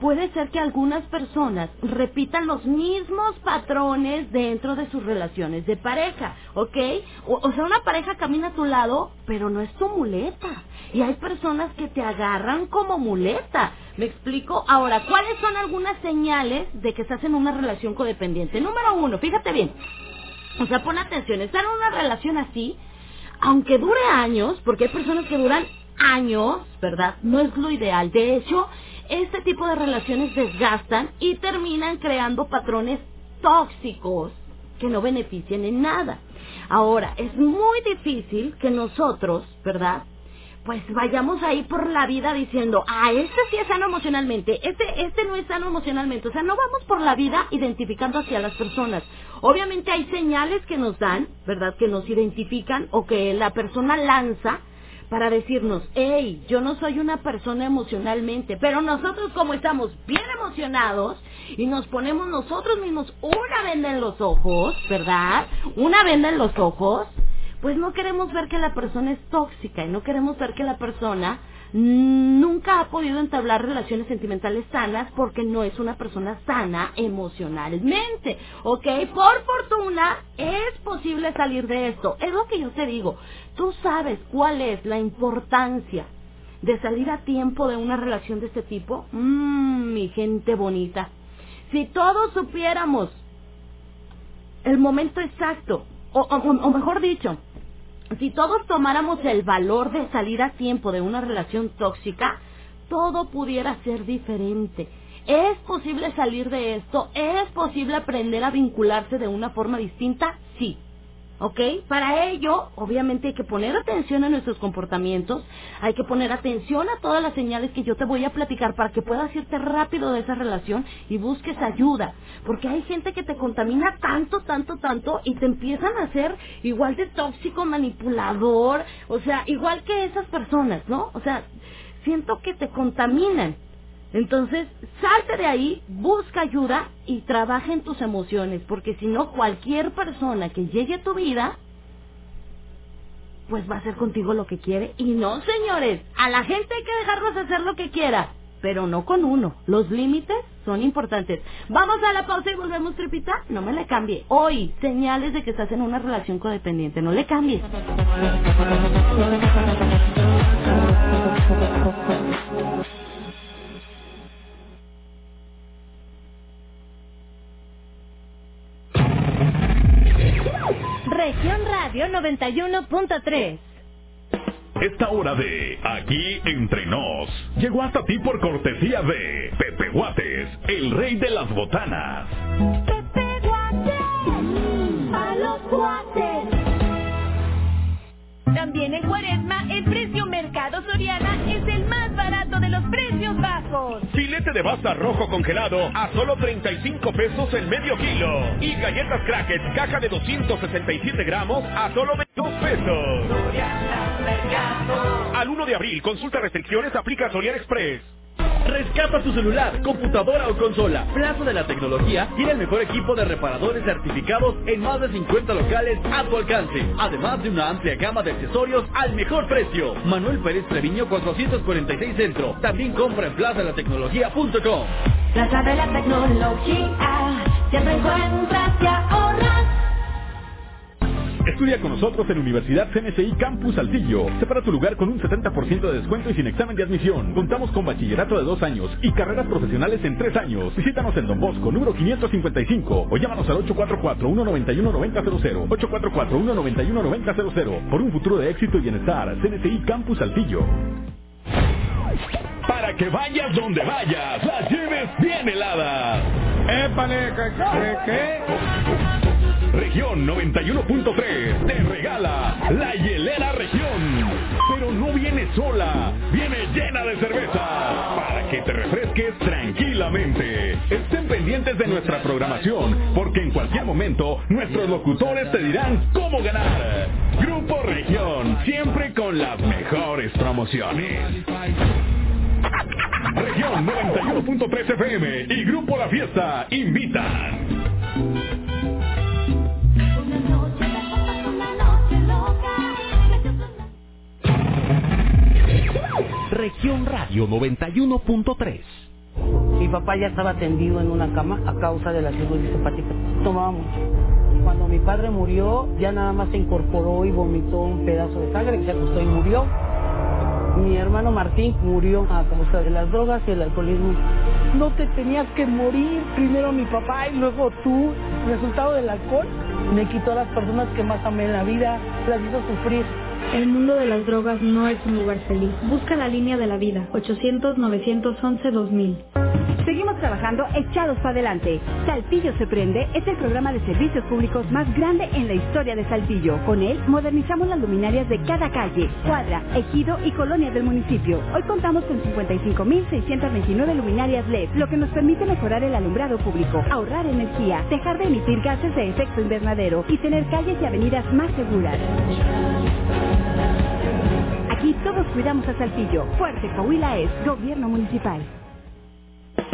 puede ser que algunas personas repitan los mismos patrones dentro de sus relaciones de pareja, ¿ok? O, sea, una pareja camina a tu lado, pero no es tu muleta. Y hay personas que te agarran como muleta. ¿Me explico? Ahora, ¿cuáles son algunas señales de que estás en una relación codependiente? Número uno, fíjate bien. O sea, pon atención, estar en una relación así, aunque dure años, porque hay personas que duran años, ¿verdad? No es lo ideal. De hecho, este tipo de relaciones desgastan y terminan creando patrones tóxicos que no benefician en nada. Ahora, es muy difícil que nosotros, ¿verdad? Pues vayamos ahí por la vida diciendo, ah, este sí es sano emocionalmente, este, este no es sano emocionalmente. O sea, no vamos por la vida identificando hacia las personas. Obviamente hay señales que nos dan, ¿verdad? Que nos identifican o que la persona lanza para decirnos, hey, yo no soy una persona emocionalmente, pero nosotros como estamos bien emocionados y nos ponemos nosotros mismos una venda en los ojos, ¿verdad? Una venda en los ojos, pues no queremos ver que la persona es tóxica y no queremos ver que la persona nunca ha podido entablar relaciones sentimentales sanas porque no es una persona sana emocionalmente, ¿ok? Por fortuna es posible salir de esto. Es lo que yo te digo. Tú sabes cuál es la importancia de salir a tiempo de una relación de este tipo. Mmm, mi gente bonita. Si todos supiéramos el momento exacto, o, o, o mejor dicho, si todos tomáramos el valor de salir a tiempo de una relación tóxica, todo pudiera ser diferente. ¿Es posible salir de esto? ¿Es posible aprender a vincularse de una forma distinta? Sí. ¿Ok? Para ello, obviamente hay que poner atención a nuestros comportamientos, hay que poner atención a todas las señales que yo te voy a platicar para que puedas irte rápido de esa relación y busques ayuda. Porque hay gente que te contamina tanto, tanto, tanto y te empiezan a hacer igual de tóxico, manipulador, o sea, igual que esas personas, ¿no? O sea, siento que te contaminan. Entonces, salte de ahí, busca ayuda y trabaja en tus emociones, porque si no, cualquier persona que llegue a tu vida, pues va a hacer contigo lo que quiere. Y no, señores, a la gente hay que dejarlos hacer lo que quiera, pero no con uno. Los límites son importantes. Vamos a la pausa y volvemos, Tripita. No me le cambie. Hoy, señales de que estás en una relación codependiente. No le cambies. Región Radio 91.3. Esta hora de Aquí Entre Nos llegó hasta ti por cortesía de Pepe Guates, el rey de las botanas. Pepe Guates, a los guates. También en Cuaresma, el precio Mercado Soriana es el más de los precios bajos. Filete de basta rojo congelado a solo 35 pesos el medio kilo. Y galletas crackers, caja de 267 gramos a solo 22 pesos. Al 1 de abril, consulta restricciones, aplica Soriana Express. Rescata tu celular, computadora o consola. Plaza de la Tecnología tiene el mejor equipo de reparadores certificados en más de 50 locales a tu alcance. Además de una amplia gama de accesorios al mejor precio. Manuel Pérez Treviño 446 Centro. También compra en plazadelatecnología.com. Plaza de la Tecnología, siempre encuentras y ahorras. Estudia con nosotros en Universidad CNCI Campus Saltillo. Separa tu lugar con un 70% de descuento y sin examen de admisión. Contamos con bachillerato de dos años y carreras profesionales en tres años. Visítanos en Don Bosco, número 555 o llámanos al 844-191-9000. 844-191-9000. Por un futuro de éxito y bienestar. CNCI Campus Saltillo. Para que vayas donde vayas, las lleves bien heladas. ¡Épale! ¿Qué? qué? Región 91.3 te regala la hielera región. Pero no viene sola, viene llena de cerveza para que te refresques tranquilamente. Estén pendientes de nuestra programación porque en cualquier momento nuestros locutores te dirán cómo ganar. Grupo Región, siempre con las mejores promociones. Región 91.3 FM y Grupo La Fiesta invitan. Región Radio 91.3. Mi papá ya estaba tendido en una cama a causa de la cirugía hepática. Tomaba mucho. Cuando mi padre murió, ya nada más se incorporó y vomitó un pedazo de sangre, se acostó y murió. Mi hermano Martín murió a causa de las drogas y el alcoholismo. No te tenías que morir, primero mi papá y luego tú. Resultado del alcohol me quitó a las personas que más amé en la vida, las hizo sufrir. El mundo de las drogas no es un lugar feliz. Busca la línea de la vida. 800-911-2000. Seguimos trabajando echados para adelante. Saltillo se prende es el programa de servicios públicos más grande en la historia de Saltillo. Con él modernizamos las luminarias de cada calle, cuadra, ejido y colonia del municipio. Hoy contamos con 55.629 luminarias LED, lo que nos permite mejorar el alumbrado público, ahorrar energía, dejar de emitir gases de efecto invernadero y tener calles y avenidas más seguras. Aquí todos cuidamos a Saltillo. Fuerte Coahuila es Gobierno Municipal.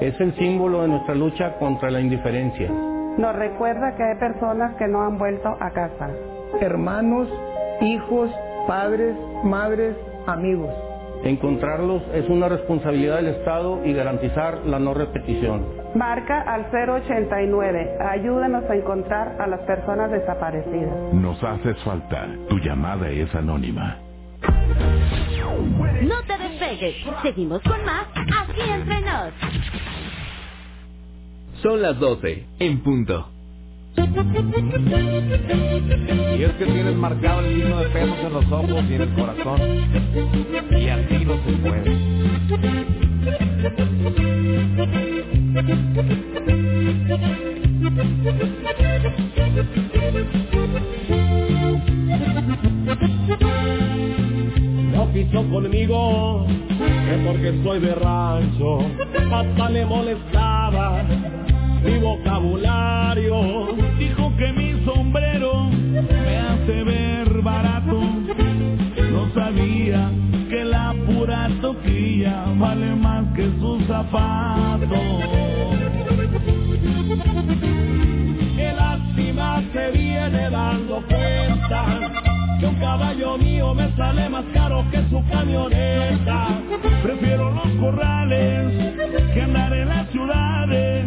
Es el símbolo de nuestra lucha contra la indiferencia. Nos recuerda que hay personas que no han vuelto a casa. Hermanos, hijos, padres, madres, amigos. Encontrarlos es una responsabilidad del Estado y garantizar la no repetición. Marca al 089. Ayúdanos a encontrar a las personas desaparecidas. Nos haces falta. Tu llamada es anónima. No te despegues. Seguimos con más aquí entre nos. Son las 12, en punto. Y es que tienes marcado el signo de pesos en los ojos y en el corazón. Y así no se puede. No quiso conmigo, que porque soy de rancho, hasta le molestaba mi vocabulario. Dijo que mi sombrero me hace ver barato. No sabía que la pura toquilla vale más que sus zapatos. Qué lástima se viene dando cuenta que un caballo mío me sale más caro que su camioneta. Prefiero los corrales que andar en las ciudades.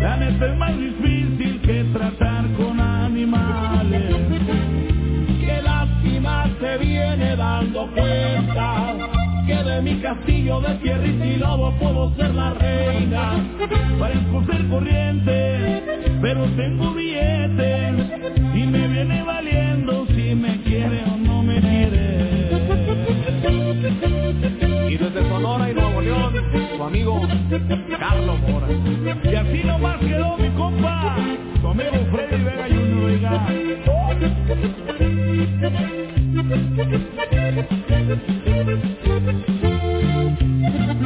La neta es más difícil que tratar con animales. Qué lástima se viene dando cuenta que de mi castillo de tierra y lobo puedo ser la reina. Parezco ser corriente, pero tengo billetes y me viene valiendo Y desde Sonora y Nuevo León, su amigo Carlos Mora. Y así nomás quedó mi compa, su amigo Freddy Vega Junior, oiga.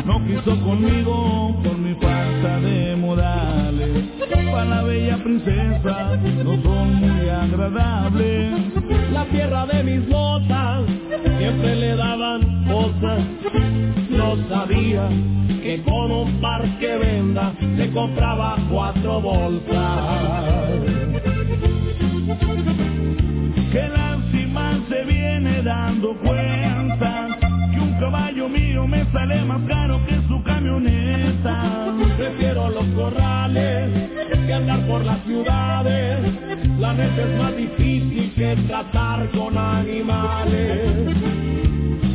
No quiso conmigo por mi falta de modales. Para la bella princesa no son muy agradables. La tierra de mis botas siempre le daban cosas. No sabía que con un par que venda le compraba cuatro bolsas. Que lástima se viene dando cuenta caballo mío me sale más caro que su camioneta. Prefiero los corrales que andar por las ciudades. La neta es más difícil que tratar con animales.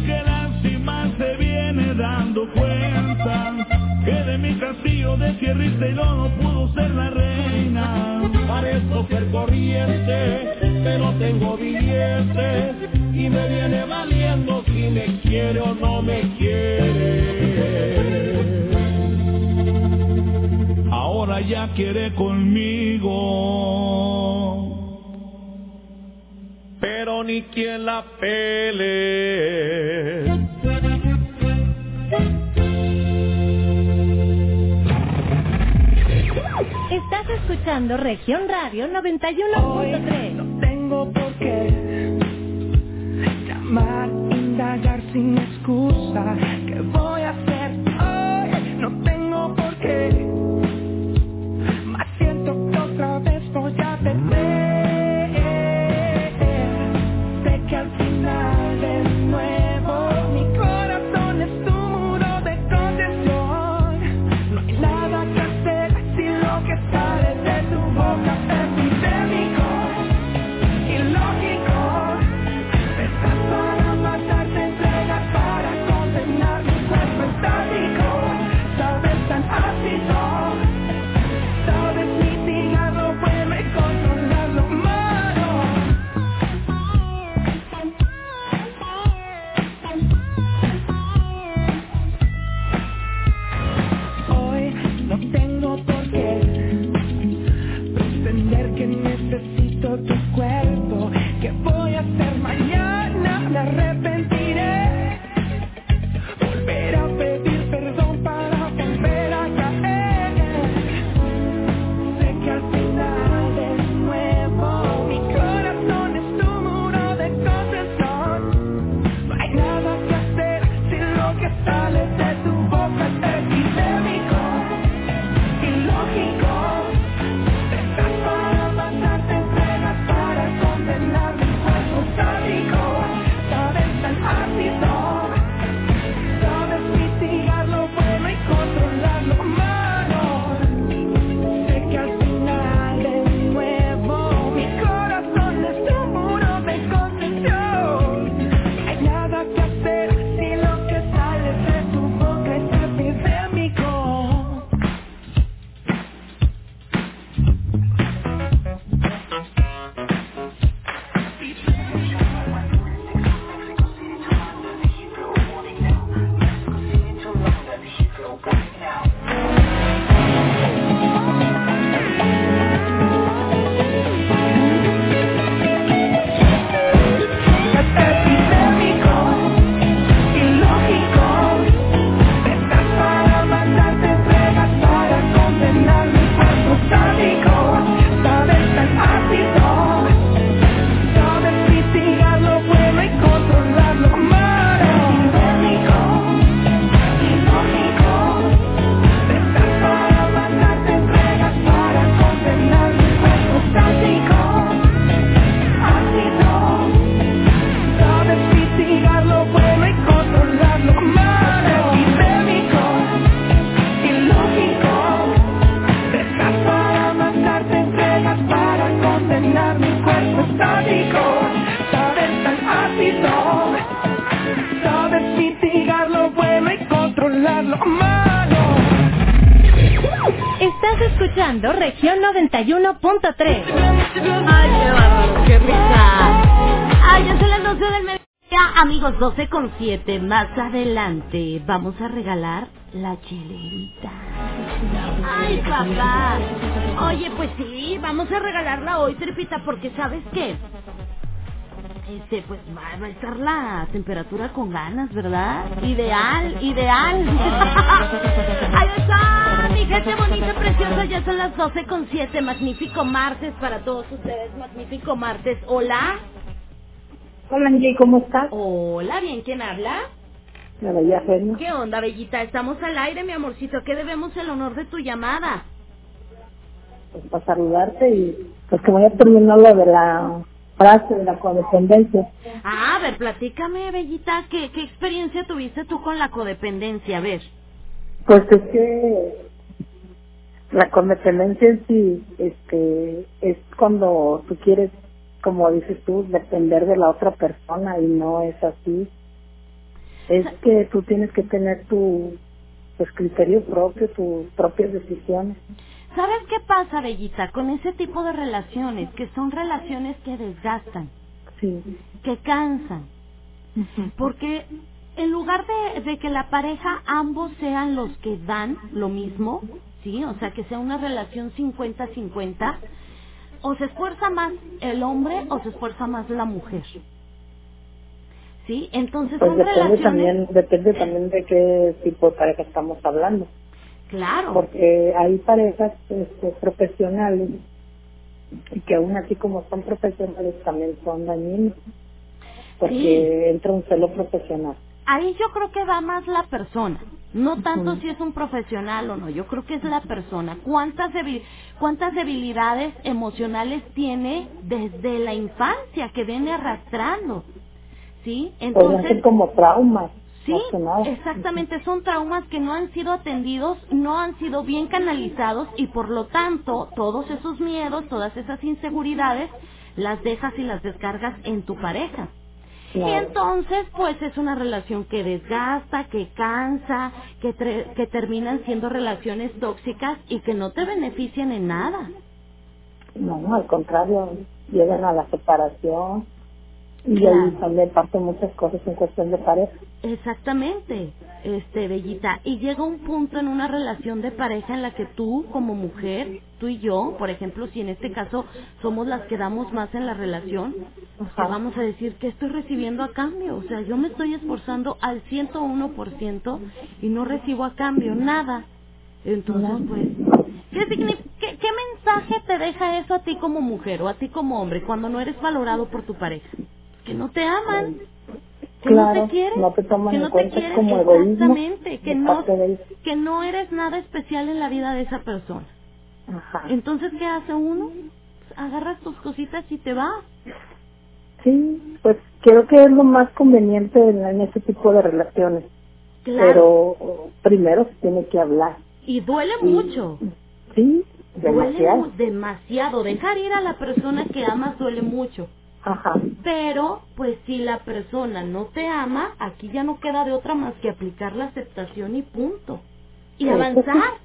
Que lástima se viene dando cuenta que de mi castillo de tierrita y no pudo ser la reina. Parezco ser corriente, pero tengo billetes y me viene valiendo si me quiere o no me quiere. Ahora ya quiere conmigo, pero ni quien la pele. Escuchando Región Radio 91.3. No tengo por qué llamar, indagar sin excusa. ¿Qué voy a hacer hoy? No tengo por qué. 7. Más adelante vamos a regalar la chelerita. Ay, papá. Oye, pues sí, vamos a regalarla hoy, Tripita, porque ¿sabes qué? Este, pues va, va a estar la temperatura con ganas, ¿verdad? Ideal, ideal. Ahí está, mi gente bonita, preciosa, ya son las 12 con 7. Magnífico martes para todos ustedes, magnífico martes. Hola. Hola Angie, ¿cómo estás? Hola, bien, ¿quién habla? La bella Ferna. ¿Qué onda, bellita? Estamos al aire, mi amorcito. ¿Qué debemos el honor de tu llamada? Pues para saludarte y pues como ya terminó lo de la frase de la codependencia. Ah, a ver, platícame, Bellita, ¿qué, ¿qué experiencia tuviste tú con la codependencia? A ver. Pues es que la codependencia en sí este, es cuando tú quieres, como dices tú, depender de la otra persona y no es así. Es que tú tienes que tener tu pues, criterio propio, tus propias decisiones. ¿Sabes qué pasa, Bellita, con ese tipo de relaciones, que son relaciones que desgastan, Sí. que cansan? Porque en lugar de, de que la pareja ambos sean los que dan lo mismo, ¿sí? O sea, que sea una relación 50-50, o se esfuerza más el hombre o se esfuerza más la mujer. ¿Sí? Entonces Pues son depende relaciones... también, depende también de qué tipo de pareja estamos hablando. Claro. Porque hay parejas este, profesionales y que aún así como son profesionales también son dañinos. Porque entra un celo profesional. Ahí yo creo que va más la persona, no tanto si es un profesional o no, yo creo que es la persona. ¿Cuántas, debil- cuántas debilidades emocionales tiene desde la infancia que viene arrastrando? ¿Sí? Podrían Entonces, ser como traumas. Sí, exactamente, son traumas que no han sido atendidos, no han sido bien canalizados y por lo tanto todos esos miedos, todas esas inseguridades las dejas y las descargas en tu pareja. Y entonces, pues es una relación que desgasta, que cansa, que, tre- que terminan siendo relaciones tóxicas y que no te benefician en nada. No, al contrario, llegan a la separación y Claro. ahí muchas cosas en cuestión de pareja. Exactamente, este Bellita. Y llega un punto en una relación de pareja en la que tú, como mujer, tú y yo, por ejemplo, si en este caso somos las que damos más en la relación, te vamos a decir que estoy recibiendo a cambio. O sea, yo me estoy esforzando al 101% y no recibo a cambio nada. Entonces, pues, ¿qué, qué, qué mensaje te deja eso a ti como mujer o a ti como hombre cuando no eres valorado por tu pareja? Que no te aman, que no te quieren, no te toman que no te quieren, como exactamente, que no, que no eres nada especial en la vida de esa persona. Ajá. Entonces, ¿qué hace uno? Agarras tus cositas y te vas. Sí, pues creo que es lo más conveniente en, en ese tipo de relaciones. Claro. Pero primero se tiene que hablar. Y duele Y- mucho. Sí, Duele demasiado. Dejar ir a la persona que amas duele mucho. Ajá. Pero, pues si la persona no te ama, aquí ya no queda de otra más que aplicar la aceptación y punto. Y avanzar,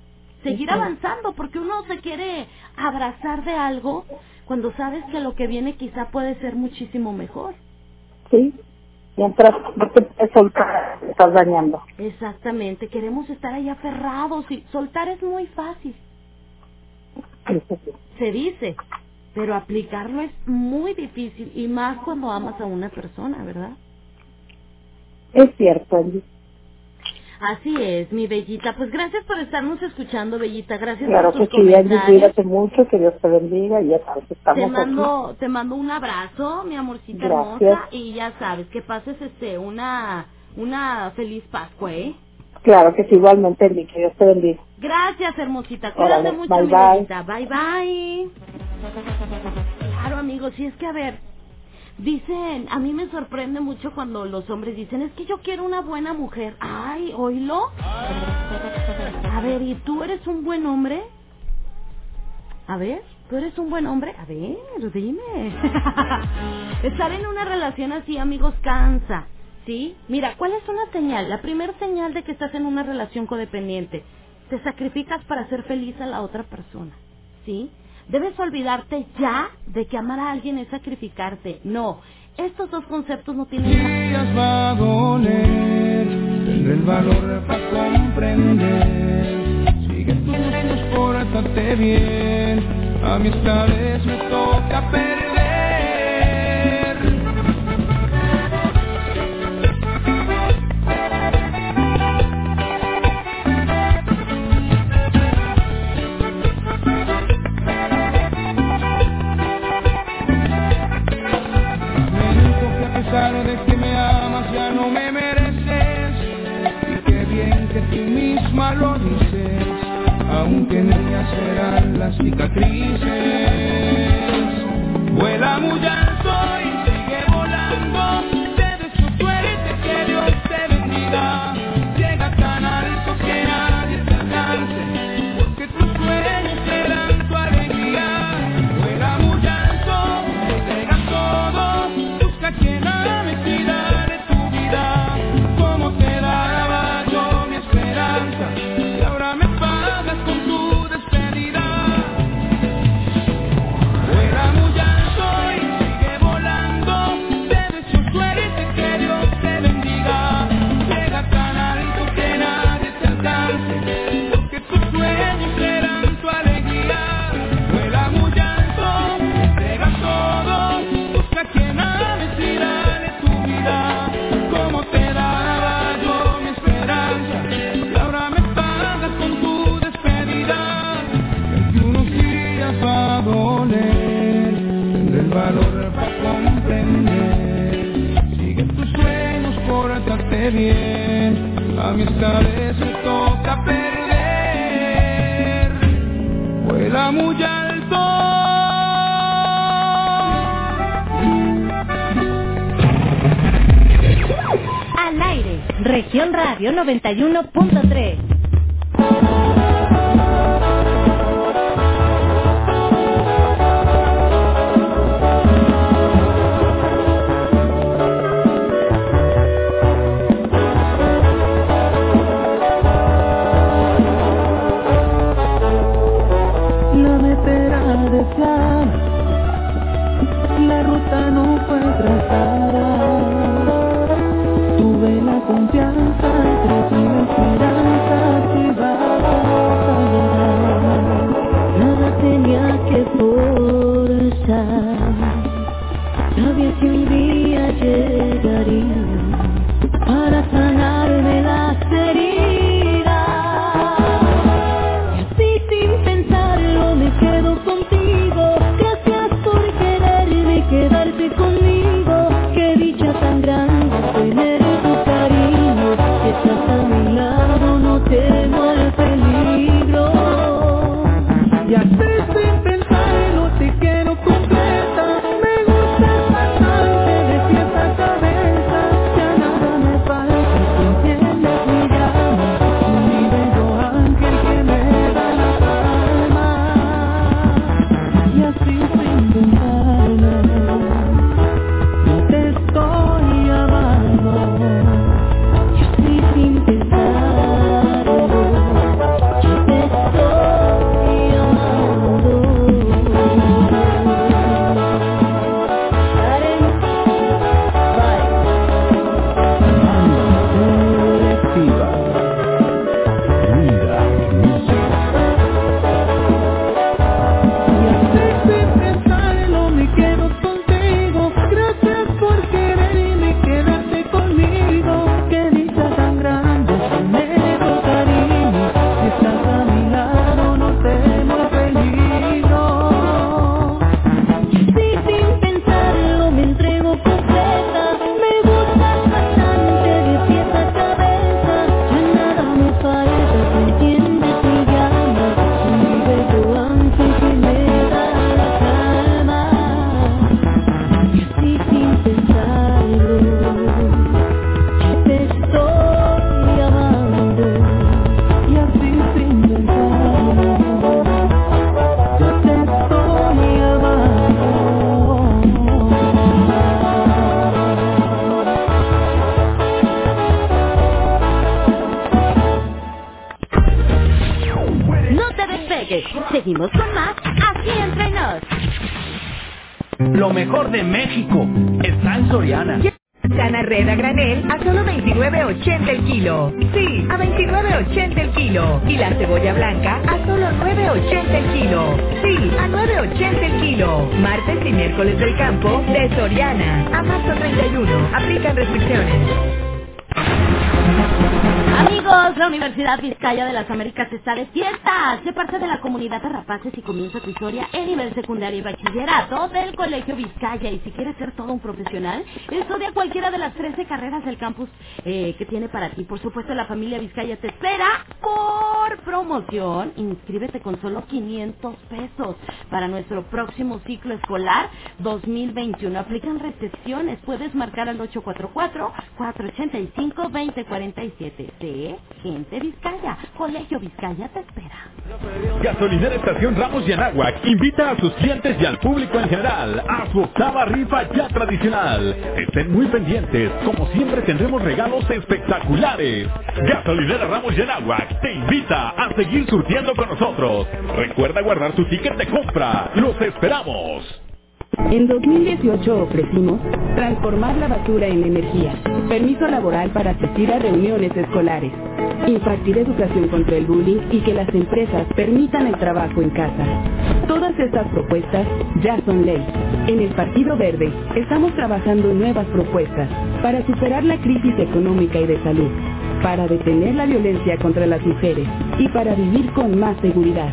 seguir avanzando, porque uno se quiere abrazar de algo cuando sabes que lo que viene quizá puede ser muchísimo mejor. Sí. Mientras no te puedes soltar, te estás dañando. Exactamente, queremos estar ahí aferrados y soltar es muy fácil, se dice, pero aplicarlo es muy difícil y más cuando amas a una persona, ¿verdad? Es cierto, Angie. Así es, mi Bellita. Pues gracias por estarnos escuchando, Bellita. Gracias Claro por que tus sí, Angie, comentarios. cuídate mucho, que Dios te bendiga y ya sabes, Te estamos aquí. mando, te mando un abrazo, mi amorcita Gracias. hermosa, y ya sabes que pases este una una feliz Pascua, ¿eh? Claro que sí, igualmente, Angie, que Dios te bendiga. Gracias, hermosita. Cuídate Órale, mucho, bye, mi bye. Bellita. Bye, bye. Claro, amigos, y es que a ver, dicen, a mí me sorprende mucho cuando los hombres dicen, es que yo quiero una buena mujer. Ay, oílo. A ver, ¿y tú eres un buen hombre? A ver, ¿tú eres un buen hombre? A ver, dime. Estar en una relación así, amigos, cansa. ¿Sí? Mira, ¿cuál es una señal? La primera señal de que estás en una relación codependiente. Te sacrificas para hacer feliz a la otra persona. ¿Sí? Debes olvidarte ya de que amar a alguien es sacrificarte. No, estos dos conceptos no tienen días va a doler, tendré el valor para comprender. Sigue tus gustos, pórtate bien, amistades me toca perder. Dijo que me amas ya no me mereces. Y qué bien que tú misma lo dices Aunque niñas serán las cicatrices. Vuela muy alto mí esta vez me toca perder. Vuela muy alto. Al aire, región radio 91.3. historia en nivel secundario y bachillerato del Colegio Vizcaya. Y si quieres ser todo un profesional, estudia cualquiera de las 13 carreras del campus eh, que tiene para ti. Por supuesto, la familia Vizcaya te espera por promoción. Inscríbete con solo 500 pesos para nuestro próximo ciclo escolar 2021. Aplican recepciones. Puedes marcar al 844-485-2047. De Gente Vizcaya. Colegio Vizcaya te espera. Gasolinera Estación Ramos y invita a sus clientes y al público en general a su octava rifa ya tradicional. Estén muy pendientes, como siempre tendremos regalos espectaculares. Gasolinera Ramos y Anáhuac te invita a seguir surtiendo con nosotros. Recuerda guardar tu ticket de compra. ¡Los esperamos! En 2018 ofrecimos transformar la basura en energía, permiso laboral para asistir a reuniones escolares, impartir educación contra el bullying y que las empresas permitan el trabajo en casa. Todas estas propuestas ya son ley. En el Partido Verde estamos trabajando nuevas propuestas para superar la crisis económica y de salud, para detener la violencia contra las mujeres y para vivir con más seguridad.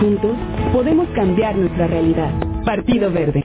Juntos podemos cambiar nuestra realidad. Partido Verde.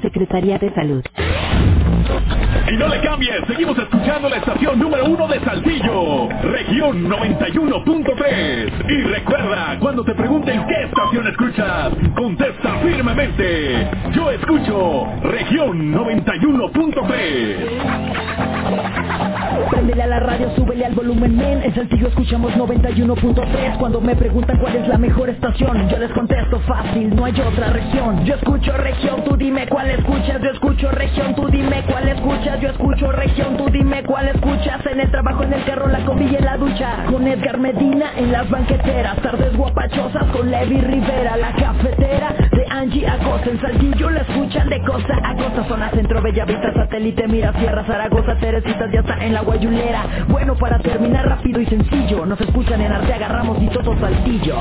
Secretaría de Salud. Y no le cambies, seguimos escuchando la estación número uno de Saltillo, región 91.3. Y recuerda, cuando te pregunten qué estación escuchas, contesta firmemente. Yo escucho región 91.3. Préndele a la radio, súbele al volumen, men. En Saltillo escuchamos 91.3. Cuando me preguntan cuál es la mejor estación, yo les contesto fácil, no hay otra región. Yo escucho región, tú dime cuál escuchas. Yo escucho región, tú dime cuál escuchas. Yo escucho región, tú dime cuál escuchas. En el trabajo, en el carro, la comida y la ducha. Con Edgar Medina en las banqueteras. Tardes guapachosas con Levi Rivera. La cafetera de Angie Acosta. En Saltillo la escuchan de costa a costa. Zona centro, Bellavista, satélite, mira, Sierra, Zaragoza, Teresitas, ya está en la guayulera. Bueno, para terminar rápido y sencillo. Nos escuchan en Arte, agarramos y todo Saltillo.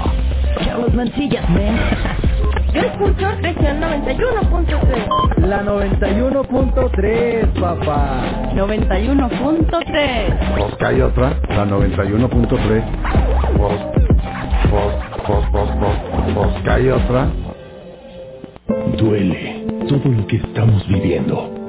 Carlos Mancillas, men. Yo escucho región 91.3. La 91.3, papá. 91.3. Pues hay otra, la 91.3. Pues, pues, pues, pues, pues, pues, que hay otra. Duele todo lo que estamos viviendo.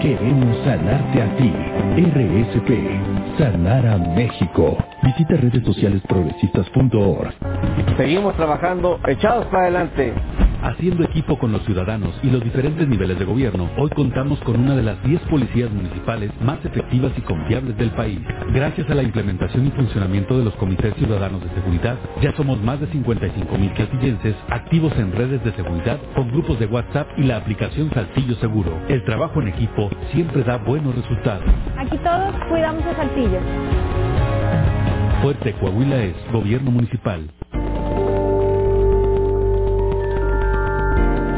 queremos sanarte a ti. RSP, sanar a México. Visita redes sociales progresistas.org. Seguimos trabajando echados para adelante. Haciendo equipo con los ciudadanos y los diferentes niveles de gobierno, hoy contamos con una de las 10 policías municipales más efectivas y confiables del país. Gracias a la implementación y funcionamiento de los comités ciudadanos de seguridad, ya somos más de 55 mil casillenses activos en redes de seguridad con grupos de WhatsApp y la aplicación Saltillo Seguro. El trabajo en equipo siempre da buenos resultados. Aquí todos cuidamos a Saltillo. Fuerte Coahuila es Gobierno Municipal.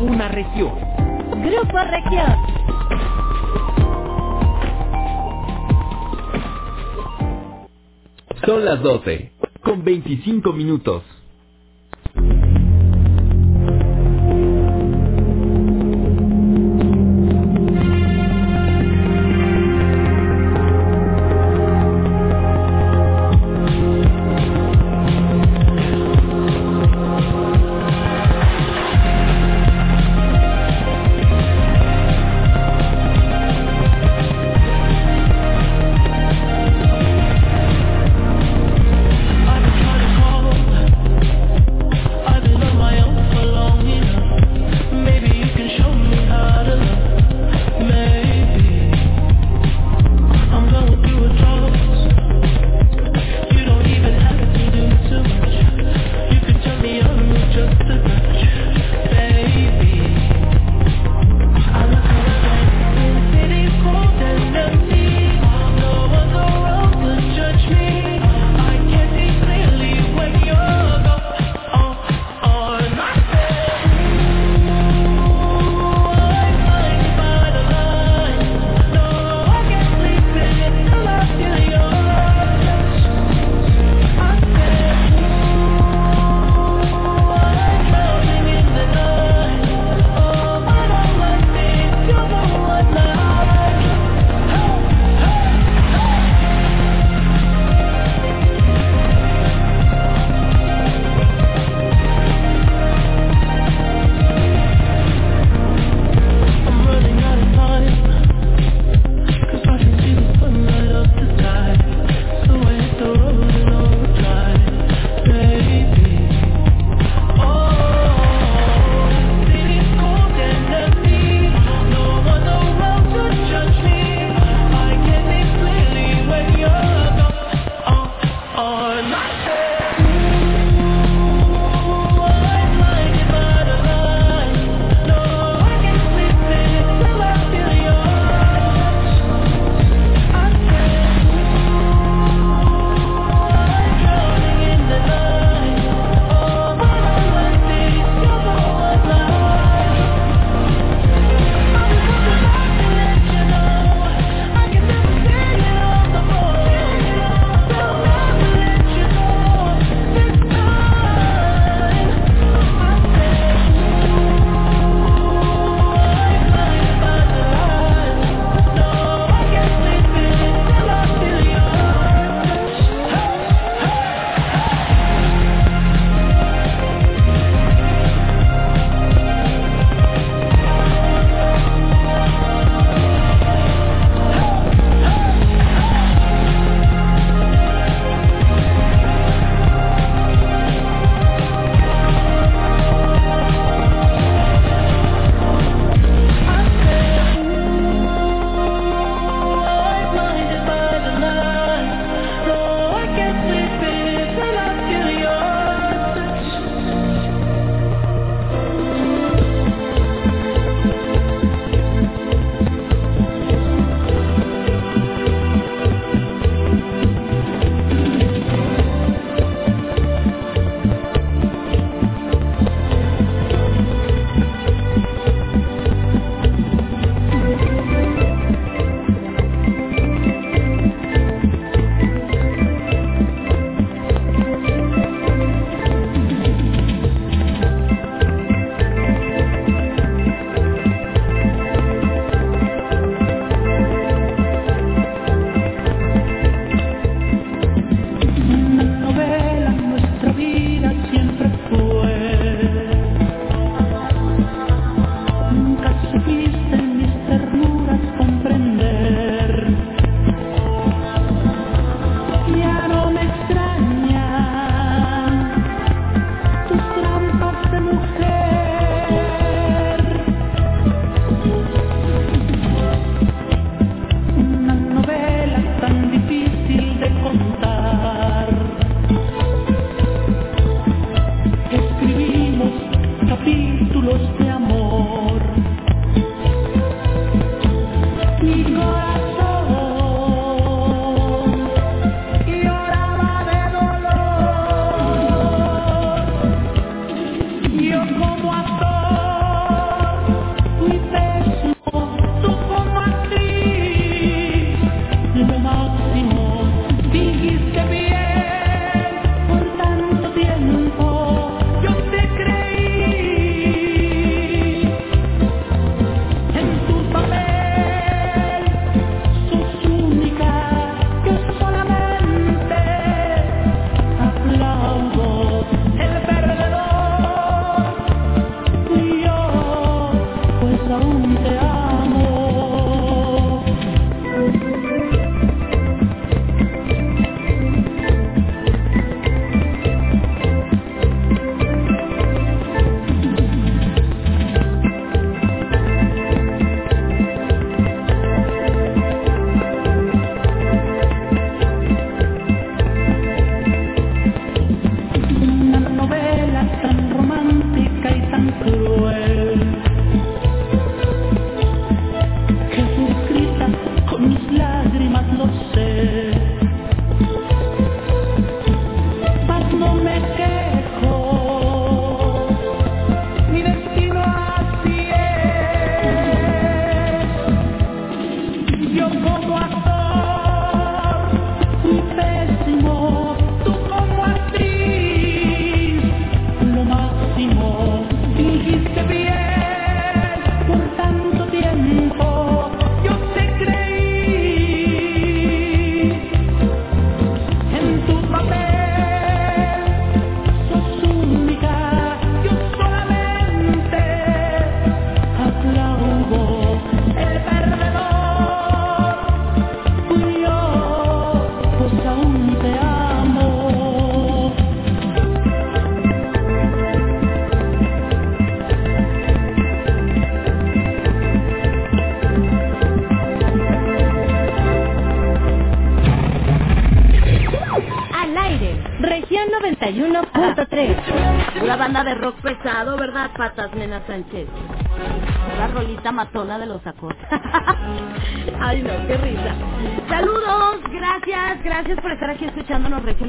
una región. Grupo Región. Son las 12, con 25 minutos.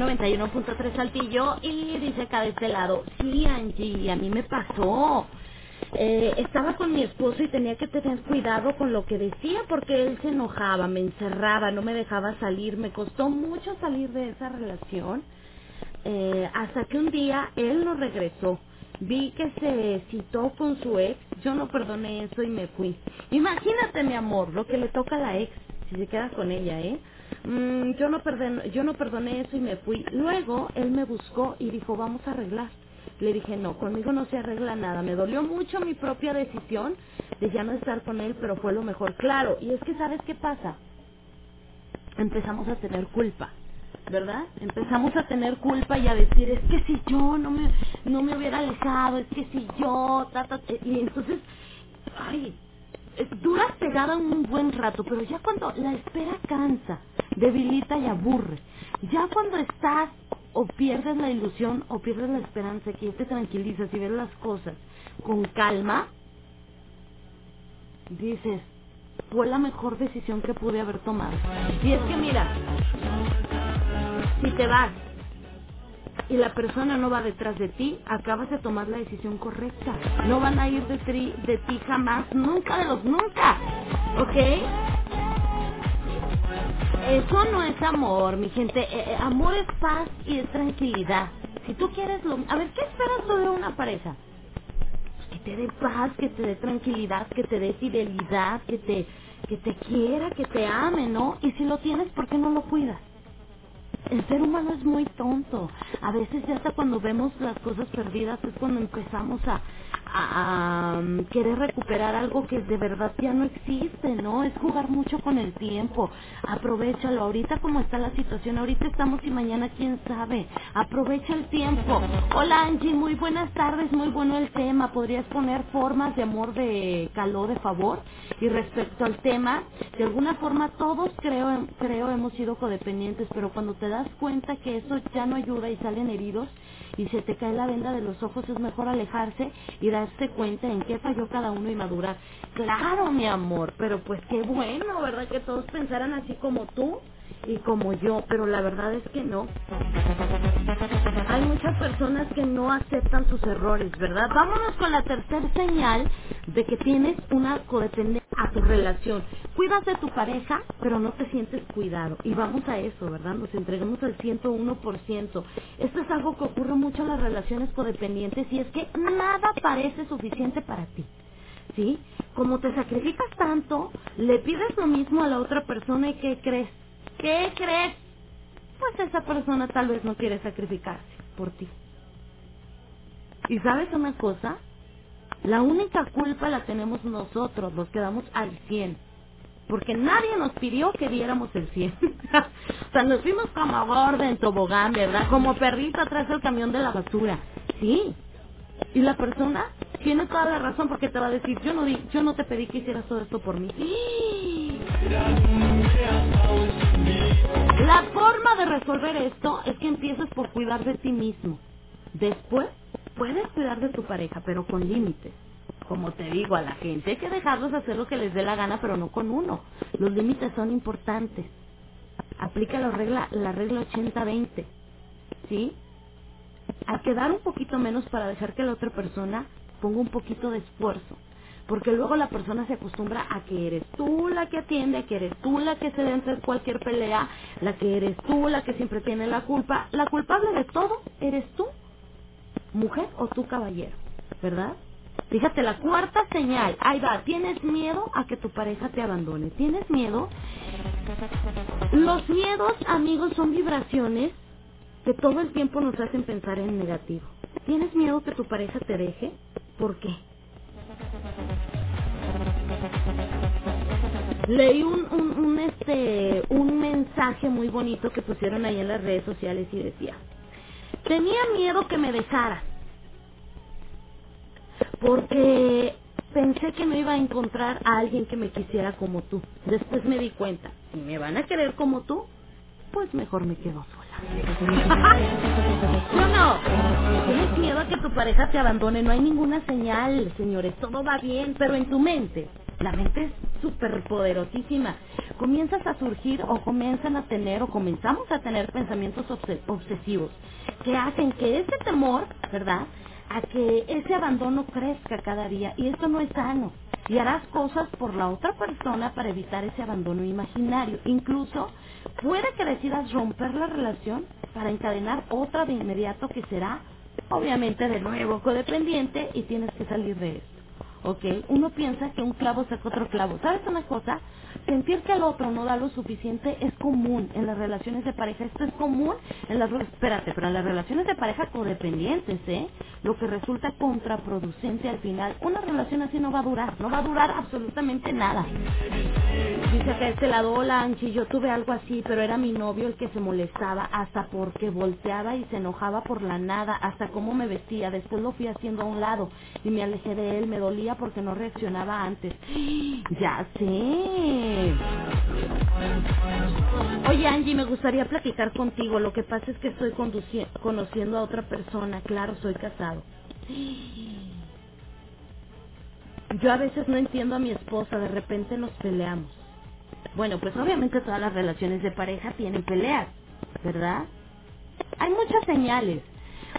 91.3 Saltillo. Y dice acá de este lado, sí, Angie, a mí me pasó. Eh, estaba con mi esposo y tenía que tener cuidado con lo que decía porque él se enojaba, me encerraba, no me dejaba salir, me costó mucho salir de esa relación eh, hasta que un día él no regresó. Vi que se citó con su ex, yo no perdoné eso y me fui. Imagínate, mi amor, lo que le toca a la ex, si se queda con ella, ¿eh? Mm, yo, no perdoné, yo no perdoné eso y me fui. Luego él me buscó y dijo, vamos a arreglar. Le dije, no, conmigo no se arregla nada. Me dolió mucho mi propia decisión de ya no estar con él, pero fue lo mejor. Claro, y es que ¿sabes qué pasa? Empezamos a tener culpa. ¿verdad? Empezamos a tener culpa y a decir, es que si yo no me, no me hubiera alejado, es que si yo, ta, ta", y entonces, ay, duras pegada un buen rato, pero ya cuando la espera cansa, debilita y aburre, ya cuando estás o pierdes la ilusión o pierdes la esperanza, que te tranquilizas y ves las cosas con calma, dices, fue la mejor decisión que pude haber tomado. Y es que mira, si te vas y la persona no va detrás de ti, acabas de tomar la decisión correcta. No van a ir de, tri- de ti jamás, nunca de los nunca. ¿Ok? Eso no es amor, mi gente. Eh, eh, amor es paz y es tranquilidad. Si tú quieres lo... A ver, ¿qué esperas tú de una pareja? Pues que te dé paz, que te dé tranquilidad, que te dé fidelidad, que te, que te quiera, que te ame, ¿no? Y si lo tienes, ¿por qué no lo cuidas? El ser humano es muy tonto. A veces ya hasta cuando vemos las cosas perdidas es cuando empezamos a, a, querer recuperar algo que de verdad ya no existe, ¿no? Es jugar mucho con el tiempo. Aprovechalo. Ahorita como está la situación, ahorita estamos y mañana quién sabe. Aprovecha el tiempo. Hola Angie, muy buenas tardes, muy bueno el tema. ¿Podrías poner formas de amor de calor, de favor? Y respecto al tema, de alguna forma todos creo, creo hemos sido codependientes, pero cuando te das cuenta que eso ya no ayuda y salen heridos y se te cae la venda de los ojos, es mejor alejarse y darse cuenta en qué falló cada uno y madurar. Claro, mi amor, pero pues qué bueno, ¿verdad? Que todos pensaran así como tú y como yo, pero la verdad es que no. Hay muchas personas que no aceptan sus errores, ¿verdad? Vámonos con la tercera señal de que tienes una codependencia. a tu relación. Cuidas de tu pareja, pero no te sientes cuidado. Y vamos a eso, ¿verdad? Nos entregamos al 101%. Esto es algo que ocurre mucho en las relaciones codependientes y es que nada parece suficiente para ti. ¿Sí? Como te sacrificas tanto, le pides lo mismo a la otra persona y ¿qué crees? ¿Qué crees? Pues esa persona tal vez no quiere sacrificarse por ti. ¿Y sabes una cosa? La única culpa la tenemos nosotros, los que damos al 100. Porque nadie nos pidió que diéramos el 100. o sea, nos fuimos como gorda en tobogán, ¿verdad? Como perrito atrás del camión de la basura. Sí. Y la persona tiene toda la razón porque te va a decir, yo no, te pedí que hicieras todo esto por mí. La forma de resolver esto es que empieces por cuidar de ti mismo. Después, puedes cuidar de tu pareja, pero con límites. Como te digo a la gente, hay que dejarlos hacer lo que les dé la gana, pero no con uno. Los límites son importantes. Aplica la regla, la regla 80-20. ¿Sí? Hay que dar un poquito menos para dejar que la otra persona ponga un poquito de esfuerzo. Porque luego la persona se acostumbra a que eres tú la que atiende, que eres tú la que se entra en cualquier pelea, la que eres tú la que siempre tiene la culpa. La culpable de todo eres tú, mujer o tú caballero, ¿verdad? Fíjate, la cuarta señal, ahí va, tienes miedo a que tu pareja te abandone. ¿Tienes miedo? Los miedos, amigos, son vibraciones que todo el tiempo nos hacen pensar en negativo. ¿Tienes miedo que tu pareja te deje? ¿Por qué? Leí un, este, un mensaje muy bonito que pusieron ahí en las redes sociales y decía, tenía miedo que me dejara, porque pensé que no iba a encontrar a alguien que me quisiera como tú. Después me di cuenta, si me van a querer como tú, pues mejor me quedo sola. ¿No, no? Tienes miedo a que tu pareja te abandone, no hay ninguna señal, señores, todo va bien, pero en tu mente, la mente es súper poderosísima. Comienzas a surgir o comienzan a tener o comenzamos a tener pensamientos obses obsesivos que hacen que ese temor, ¿verdad? A que ese abandono crezca cada día y esto no es sano. Y harás cosas por la otra persona para evitar ese abandono imaginario. Incluso puede que decidas romper la relación para encadenar otra de inmediato que será, obviamente, de nuevo codependiente y tienes que salir de esto. ¿ok? Uno piensa que un clavo saca otro clavo. ¿Sabes una cosa? Sentir que el otro no da lo suficiente es común en las relaciones de pareja. Esto es común en las... Espérate, pero en las relaciones de pareja codependientes, ¿eh? Lo que resulta contraproducente al final. Una relación así no va a durar. No va a durar absolutamente nada. Dice que este lado, hola Anchi, yo tuve algo así, pero era mi novio el que se molestaba hasta porque volteaba y se enojaba por la nada, hasta cómo me vestía. Después lo fui haciendo a un lado y me alejé de él, me dolía porque no reaccionaba antes. Ya sé. Oye Angie, me gustaría platicar contigo. Lo que pasa es que estoy conociendo a otra persona. Claro, soy casado. Yo a veces no entiendo a mi esposa, de repente nos peleamos. Bueno, pues obviamente todas las relaciones de pareja tienen peleas, ¿verdad? Hay muchas señales.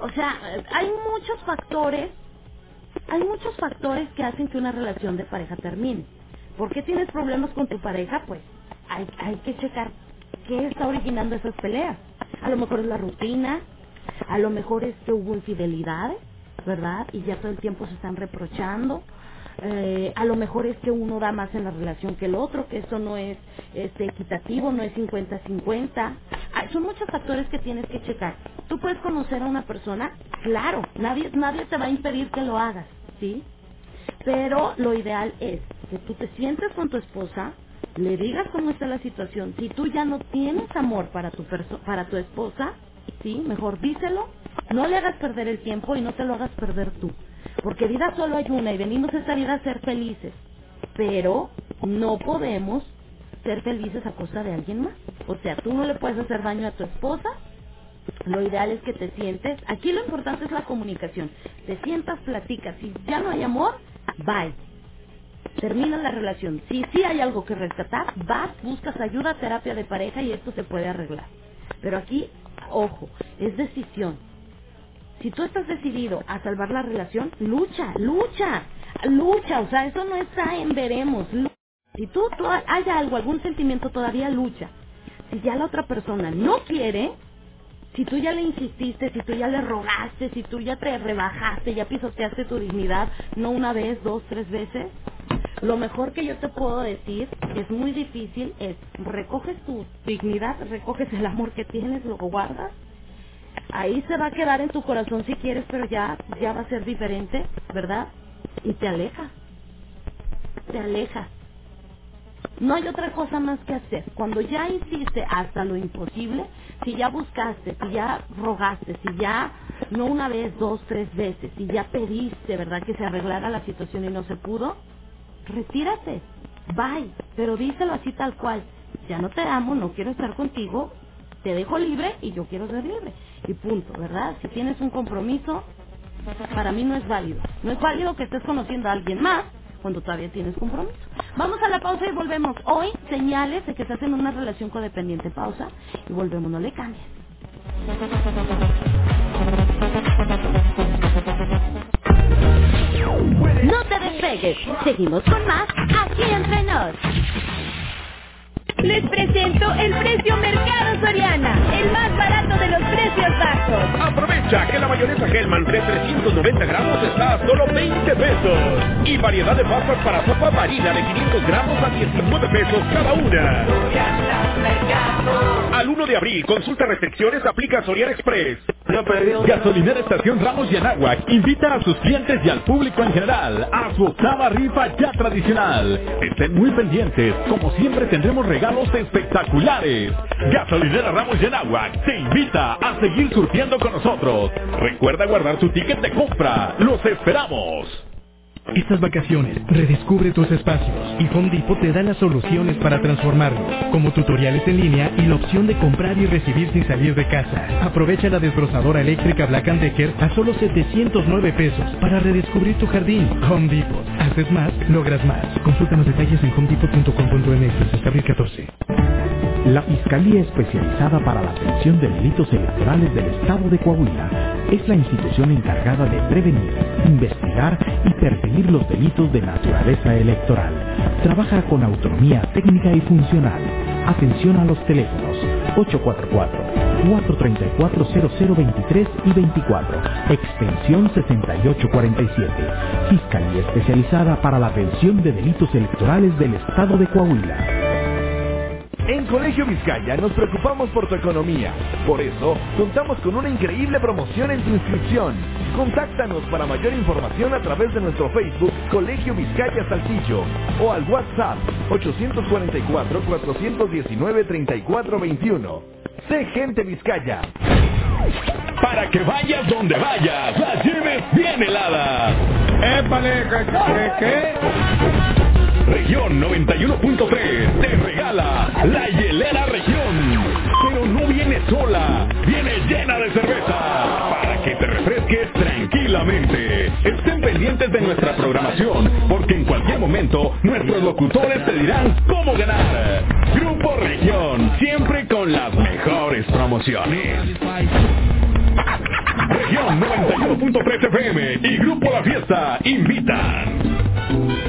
O sea, hay muchos factores hay muchos factores que hacen que una relación de pareja termine. ¿Por qué tienes problemas con tu pareja? Pues hay, hay que checar qué está originando esas peleas. A lo mejor es la rutina, a lo mejor es que hubo infidelidades, ¿verdad? Y ya todo el tiempo se están reprochando. Eh, a lo mejor es que uno da más en la relación que el otro, que eso no es este, equitativo, no es 50-50. Ah, son muchos factores que tienes que checar. Tú puedes conocer a una persona, claro, nadie, nadie te va a impedir que lo hagas, ¿sí? Pero lo ideal es que tú te sientes con tu esposa, le digas cómo está la situación. Si tú ya no tienes amor para tu, para tu esposa, ¿sí? Mejor díselo, no le hagas perder el tiempo y no te lo hagas perder tú. Porque vida solo hay una y venimos a esta vida a ser felices. Pero no podemos ser felices a costa de alguien más. O sea, tú no le puedes hacer daño a tu esposa. Lo ideal es que te sientes. Aquí lo importante es la comunicación. Te sientas, platicas. Si ya no hay amor, bye. Termina la relación. Si sí hay algo que rescatar, vas, buscas ayuda, terapia de pareja y esto se puede arreglar. Pero aquí, ojo, es decisión. Si tú estás decidido a salvar la relación, lucha, lucha, lucha. O sea, eso no está en veremos. Si tú, tú hay algo, algún sentimiento todavía lucha, si ya la otra persona no quiere, si tú ya le insististe, si tú ya le rogaste, si tú ya te rebajaste, ya pisoteaste tu dignidad, no una vez, dos, tres veces, lo mejor que yo te puedo decir, es muy difícil, es recoges tu dignidad, recoges el amor que tienes, lo guardas, ahí se va a quedar en tu corazón si quieres, pero ya, ya va a ser diferente, ¿verdad? Y te alejas, te alejas. No hay otra cosa más que hacer. Cuando ya hiciste hasta lo imposible, si ya buscaste, si ya rogaste, si ya no una vez, dos, tres veces, si ya pediste, ¿verdad?, que se arreglara la situación y no se pudo, retírate, bye, pero díselo así tal cual. Ya no te amo, no quiero estar contigo, te dejo libre y yo quiero ser libre. Y punto, ¿verdad? Si tienes un compromiso, para mí no es válido. No es válido que estés conociendo a alguien más cuando todavía tienes compromiso. Vamos a la pausa y volvemos. Hoy, señales de que estás en una relación codependiente. Pausa y volvemos, no le cambies. No te despegues. Seguimos con más aquí entre nos. Les presento el precio Mercado Soriana, el más barato de los precios bajos. Aprovecha que la mayonesa Hellman de 390 gramos está a solo 20 pesos. Y variedad de papas para sopa marina de 500 gramos a 19 pesos cada una. Al 1 de abril, consulta restricciones, aplica Soriana Express. Gasolinera Estación Ramos y invita a sus clientes y al público en general a su octava rifa ya tradicional. Estén muy pendientes, como siempre tendremos regalos espectaculares. Gasolinera Ramos y Anáhuac te invita a seguir surtiendo con nosotros. Recuerda guardar tu ticket de compra. Los esperamos. Estas vacaciones, redescubre tus espacios y Home Depot te da las soluciones para transformarlos, como tutoriales en línea y la opción de comprar y recibir sin salir de casa. Aprovecha la desbrozadora eléctrica Black Decker a solo 709 pesos para redescubrir tu jardín. Home Depot. Haces más, logras más. Consulta los detalles en homedepot.com.mx hasta abril 14. La Fiscalía Especializada para la Atención de Delitos Electorales del Estado de Coahuila es la institución encargada de prevenir, investigar y perseguir los delitos de naturaleza electoral. Trabaja con autonomía técnica y funcional. Atención a los teléfonos 844-434-0023 y 24, extensión 6847. Fiscalía Especializada para la Atención de Delitos Electorales del Estado de Coahuila. En Colegio Vizcaya nos preocupamos por tu economía. Por eso, contamos con una increíble promoción en tu inscripción. Contáctanos para mayor información a través de nuestro Facebook Colegio Vizcaya Saltillo o al WhatsApp 844-419-3421. Sé gente Vizcaya. Para que vayas donde vayas, las lleves bien heladas. ¡Épale! ¿Qué? Región 91.3 te regala la hielera región. Pero no viene sola, viene llena de cerveza para que te refresques tranquilamente. Estén pendientes de nuestra programación porque en cualquier momento nuestros locutores te dirán cómo ganar. Grupo Región, siempre con las mejores promociones. Región 91.3 FM y Grupo La Fiesta invitan.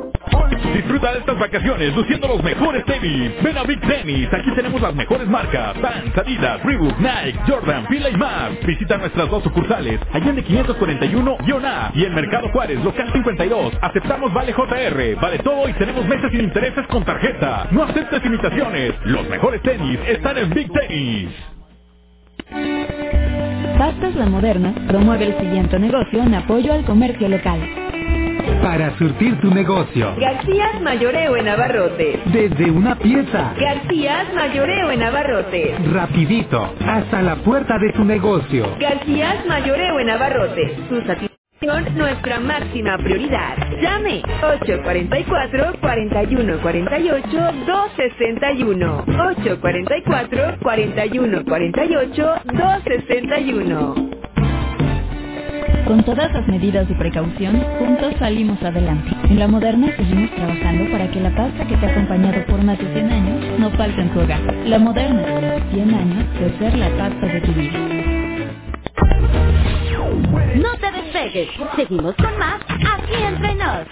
Disfruta de estas vacaciones luciendo los mejores tenis. Ven a Big Tennis, aquí tenemos las mejores marcas. Vans, Adidas, Reebok, Nike, Jordan, Fila y más. Visita nuestras dos sucursales, Allende 541-A y en Mercado Juárez, local 52. Aceptamos Vale JR, vale todo y tenemos meses sin intereses con tarjeta. No aceptes imitaciones. Los mejores tenis están en Big Tennis. Pastas La Moderna promueve el siguiente negocio en apoyo al comercio local. Para surtir tu negocio. Garcías Mayoreo en Abarrote. Desde una pieza. Garcías Mayoreo en Abarrote. Rapidito. Hasta la puerta de tu negocio. Garcías Mayoreo en Abarrote. Sus Nuestra máxima prioridad. Llame 844-4148-261. 844-4148-261. Con todas las medidas de precaución, juntos salimos adelante. En La Moderna seguimos trabajando para que la pasta que te ha acompañado por más de 100 años no falte en tu hogar. La Moderna, 100 años de ser la pasta de tu vida. No te despegues. Seguimos con más aquí entre nos.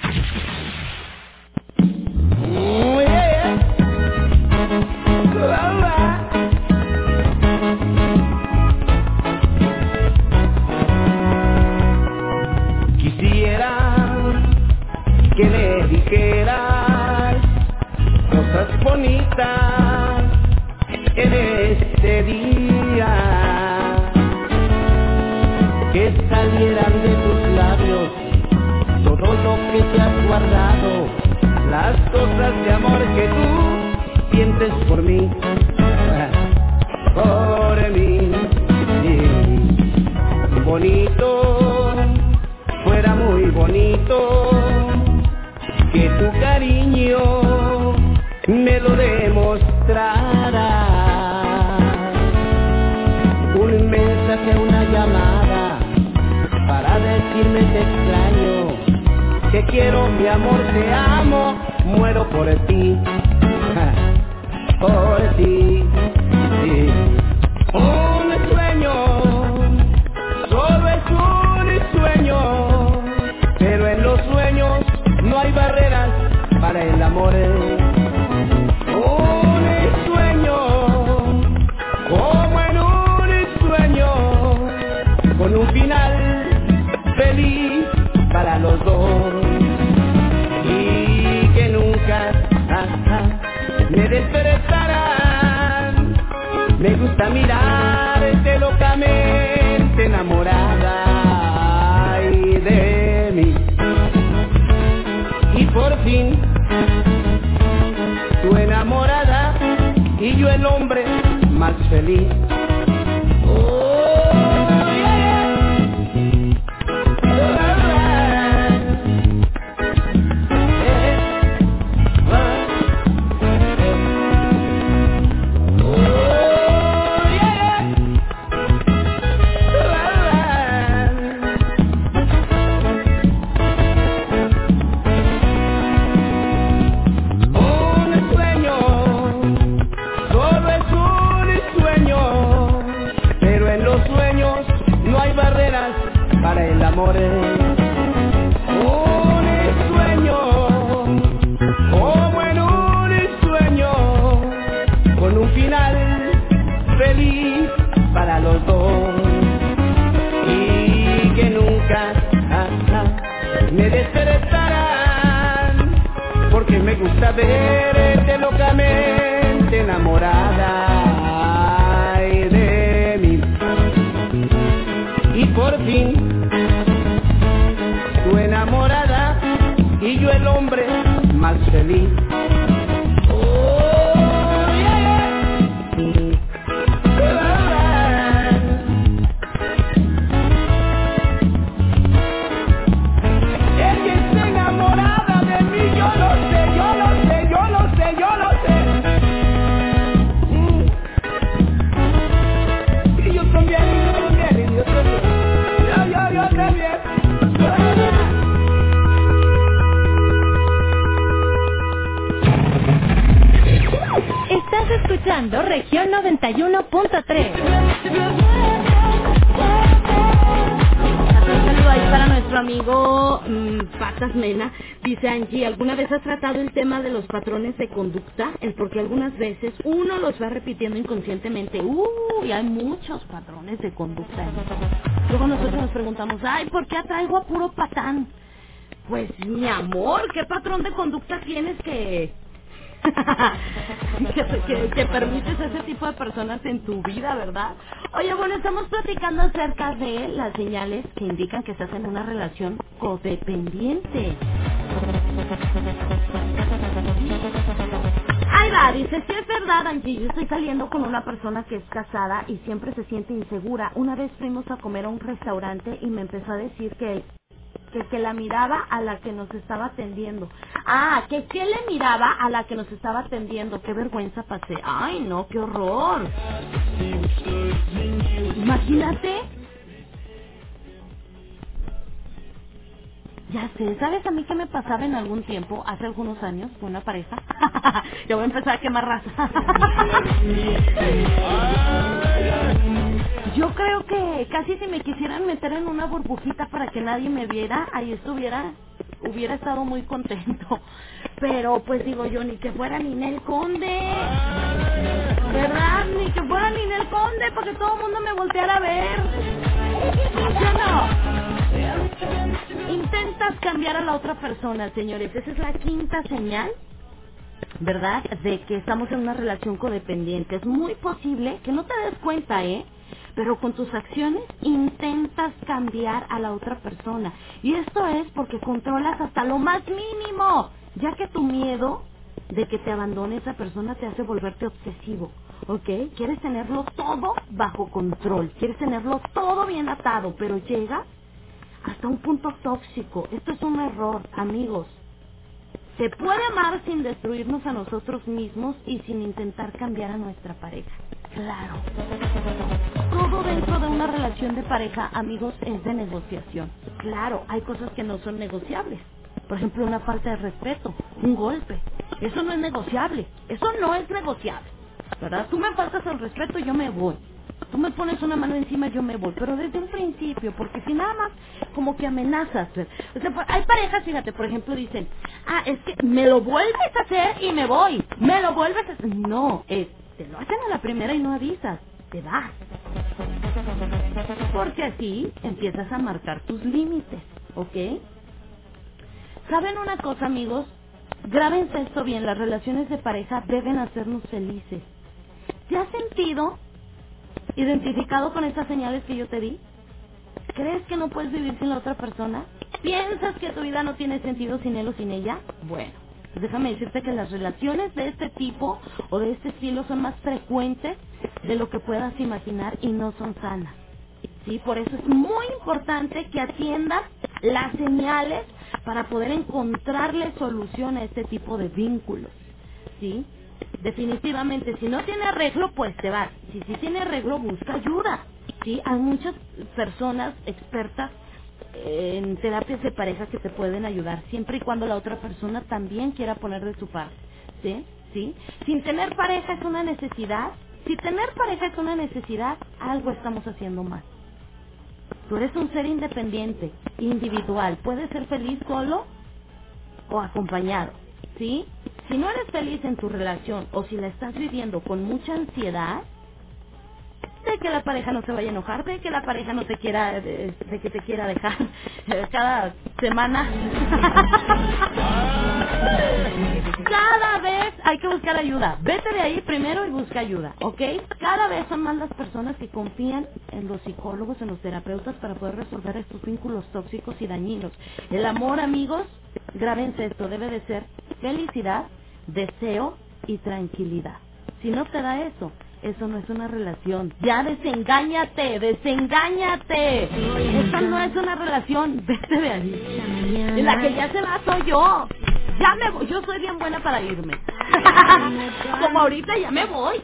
Que le dijeras cosas bonitas en este día. Que salieran de tus labios todo lo que te has guardado, las cosas de amor que tú sientes por mí, por mí. Bonito, fuera muy bonito que tu cariño me lo demostrara. Un mensaje, una llamada para decirme te extraño, te quiero, mi amor, te amo, muero por ti, por ti. sí. Un gusta mirarte locamente enamorada ay, de mí. Y por fin, tú enamorada y yo el hombre más feliz. Con un final feliz para los dos. Y que nunca ah, ah, me despertarán porque me gusta verte locamente enamorada ay, de mí. Y por fin, tú enamorada y yo el hombre más feliz. Escuchando región 91.3. Un saludo para nuestro amigo mm, Patas Mena. Dice Angie, ¿alguna vez has tratado el tema de los patrones de conducta? El porque algunas veces uno los va repitiendo inconscientemente. Uy, hay muchos patrones de conducta. Luego nosotros nos preguntamos, ay, ¿por qué atraigo a puro patán? Pues, mi amor, ¿qué patrón de conducta tienes que... que, que- que permites ese tipo de personas en tu vida, ¿verdad? Oye, bueno, estamos platicando acerca de las señales que indican que estás en una relación codependiente. Ahí va, dice, si es verdad, Angie, yo estoy saliendo con una persona que es casada y siempre se siente insegura. Una vez fuimos a comer a un restaurante y me empezó a decir que que, que la miraba a la que nos estaba atendiendo. Ah, que que le miraba a la que nos estaba atendiendo. Qué vergüenza pasé. Ay, no, qué horror. Imagínate. Ya sé, ¿sabes a mí qué me pasaba en algún tiempo, hace algunos años, con una pareja? ya voy a empezar a quemar raza. Yo creo que casi si me quisieran meter en una burbujita para que nadie me viera, ahí estuviera, hubiera estado muy contento. Pero pues digo yo, ni que fuera Ninel Conde. ¿Verdad? Ni que fuera Ninel Conde, porque todo el mundo me volteara a ver. ¿Sí o no? Intentas cambiar a la otra persona, señores. Esa es la quinta señal ¿verdad? De que estamos en una relación codependiente. Es muy posible que no te des cuenta, ¿eh? Pero con tus acciones intentas cambiar a la otra persona. Y esto es porque controlas hasta lo más mínimo, ya que tu miedo de que te abandone esa persona te hace volverte obsesivo. ¿Ok? Quieres tenerlo todo bajo control, quieres tenerlo todo bien atado, pero llega hasta un punto tóxico. Esto es un error, amigos. Se puede amar sin destruirnos a nosotros mismos y sin intentar cambiar a nuestra pareja. Claro. Todo dentro de una relación de pareja, amigos, es de negociación. Claro, hay cosas que no son negociables. Por ejemplo, una falta de respeto, un golpe. Eso no es negociable. Eso no es negociable. ¿Verdad? Tú me faltas el respeto, yo me voy. Tú me pones una mano encima, yo me voy. Pero desde un principio, porque si nada más como que amenazas. O sea, hay parejas, fíjate, por ejemplo, dicen, ah, es que me lo vuelves a hacer y me voy. Me lo vuelves a hacer. No, es, te lo hacen a la primera y no avisas. Te vas. Porque así empiezas a marcar tus límites, ¿ok? ¿Saben una cosa, amigos? Grábense esto bien, las relaciones de pareja deben hacernos felices. ¿Te has sentido identificado con estas señales que yo te di? ¿Crees que no puedes vivir sin la otra persona? ¿Piensas que tu vida no tiene sentido sin él o sin ella? Bueno, déjame decirte que las relaciones de este tipo o de este estilo son más frecuentes de lo que puedas imaginar y no son sanas. ¿Sí? Por eso es muy importante que atiendas las señales para poder encontrarle solución a este tipo de vínculos. ¿Sí? Definitivamente, si no tiene arreglo, pues te vas. Si sí tiene arreglo, busca ayuda. Sí, hay muchas personas expertas en terapias de pareja que te pueden ayudar, siempre y cuando la otra persona también quiera poner de su parte. ¿Sí? ¿Sí? Sin tener pareja es una necesidad. Si tener pareja es una necesidad, algo estamos haciendo mal. Tú eres un ser independiente, individual. Puedes ser feliz solo o acompañado. ¿Sí? Si no eres feliz en tu relación o si la estás viviendo con mucha ansiedad, de que la pareja no se vaya a enojar, de que la pareja no te quiera, de, de que te quiera dejar eh, cada semana. cada vez hay que buscar ayuda. Vete de ahí primero y busca ayuda, ¿ok? Cada vez son más las personas que confían en los psicólogos, en los terapeutas para poder resolver estos vínculos tóxicos y dañinos. El amor, amigos, grábense esto, debe de ser felicidad, deseo y tranquilidad. Si no te da eso, eso no es una relación. Ya desengáñate, desengáñate. Esta no es una relación. Vete de ahí. Y la que ya se va soy yo. Ya me voy. Yo soy bien buena para irme. Como ahorita ya me voy.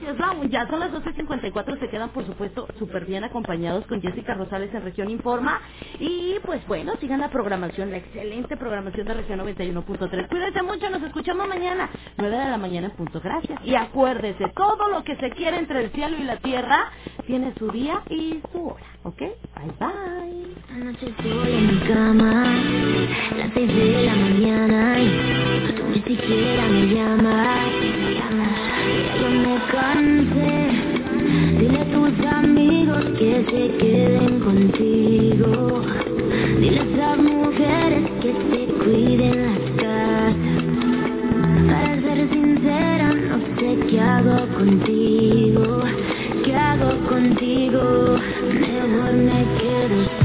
Ya son las 12.54. Se quedan, por supuesto, súper bien acompañados con Jessica Rosales en Región Informa. Y pues bueno, sigan la programación, la excelente programación de Región 91.3. Cuídense mucho. Nos escuchamos mañana, 9 de la mañana en punto. Gracias. Y acuérdese, todo lo que se quiere entre el cielo y la tierra tiene su día y su hora. ¿Ok? Bye bye. Anoche estoy en mi cama, las seis de la mañana y tú ni siquiera me llamas. Ya yo me cansé, dile a tus amigos que se queden contigo. Dile a esas mujeres que se cuiden las. Para ser sincera, no sé qué hago contigo. ¿Qué hago contigo? Mejor me quedo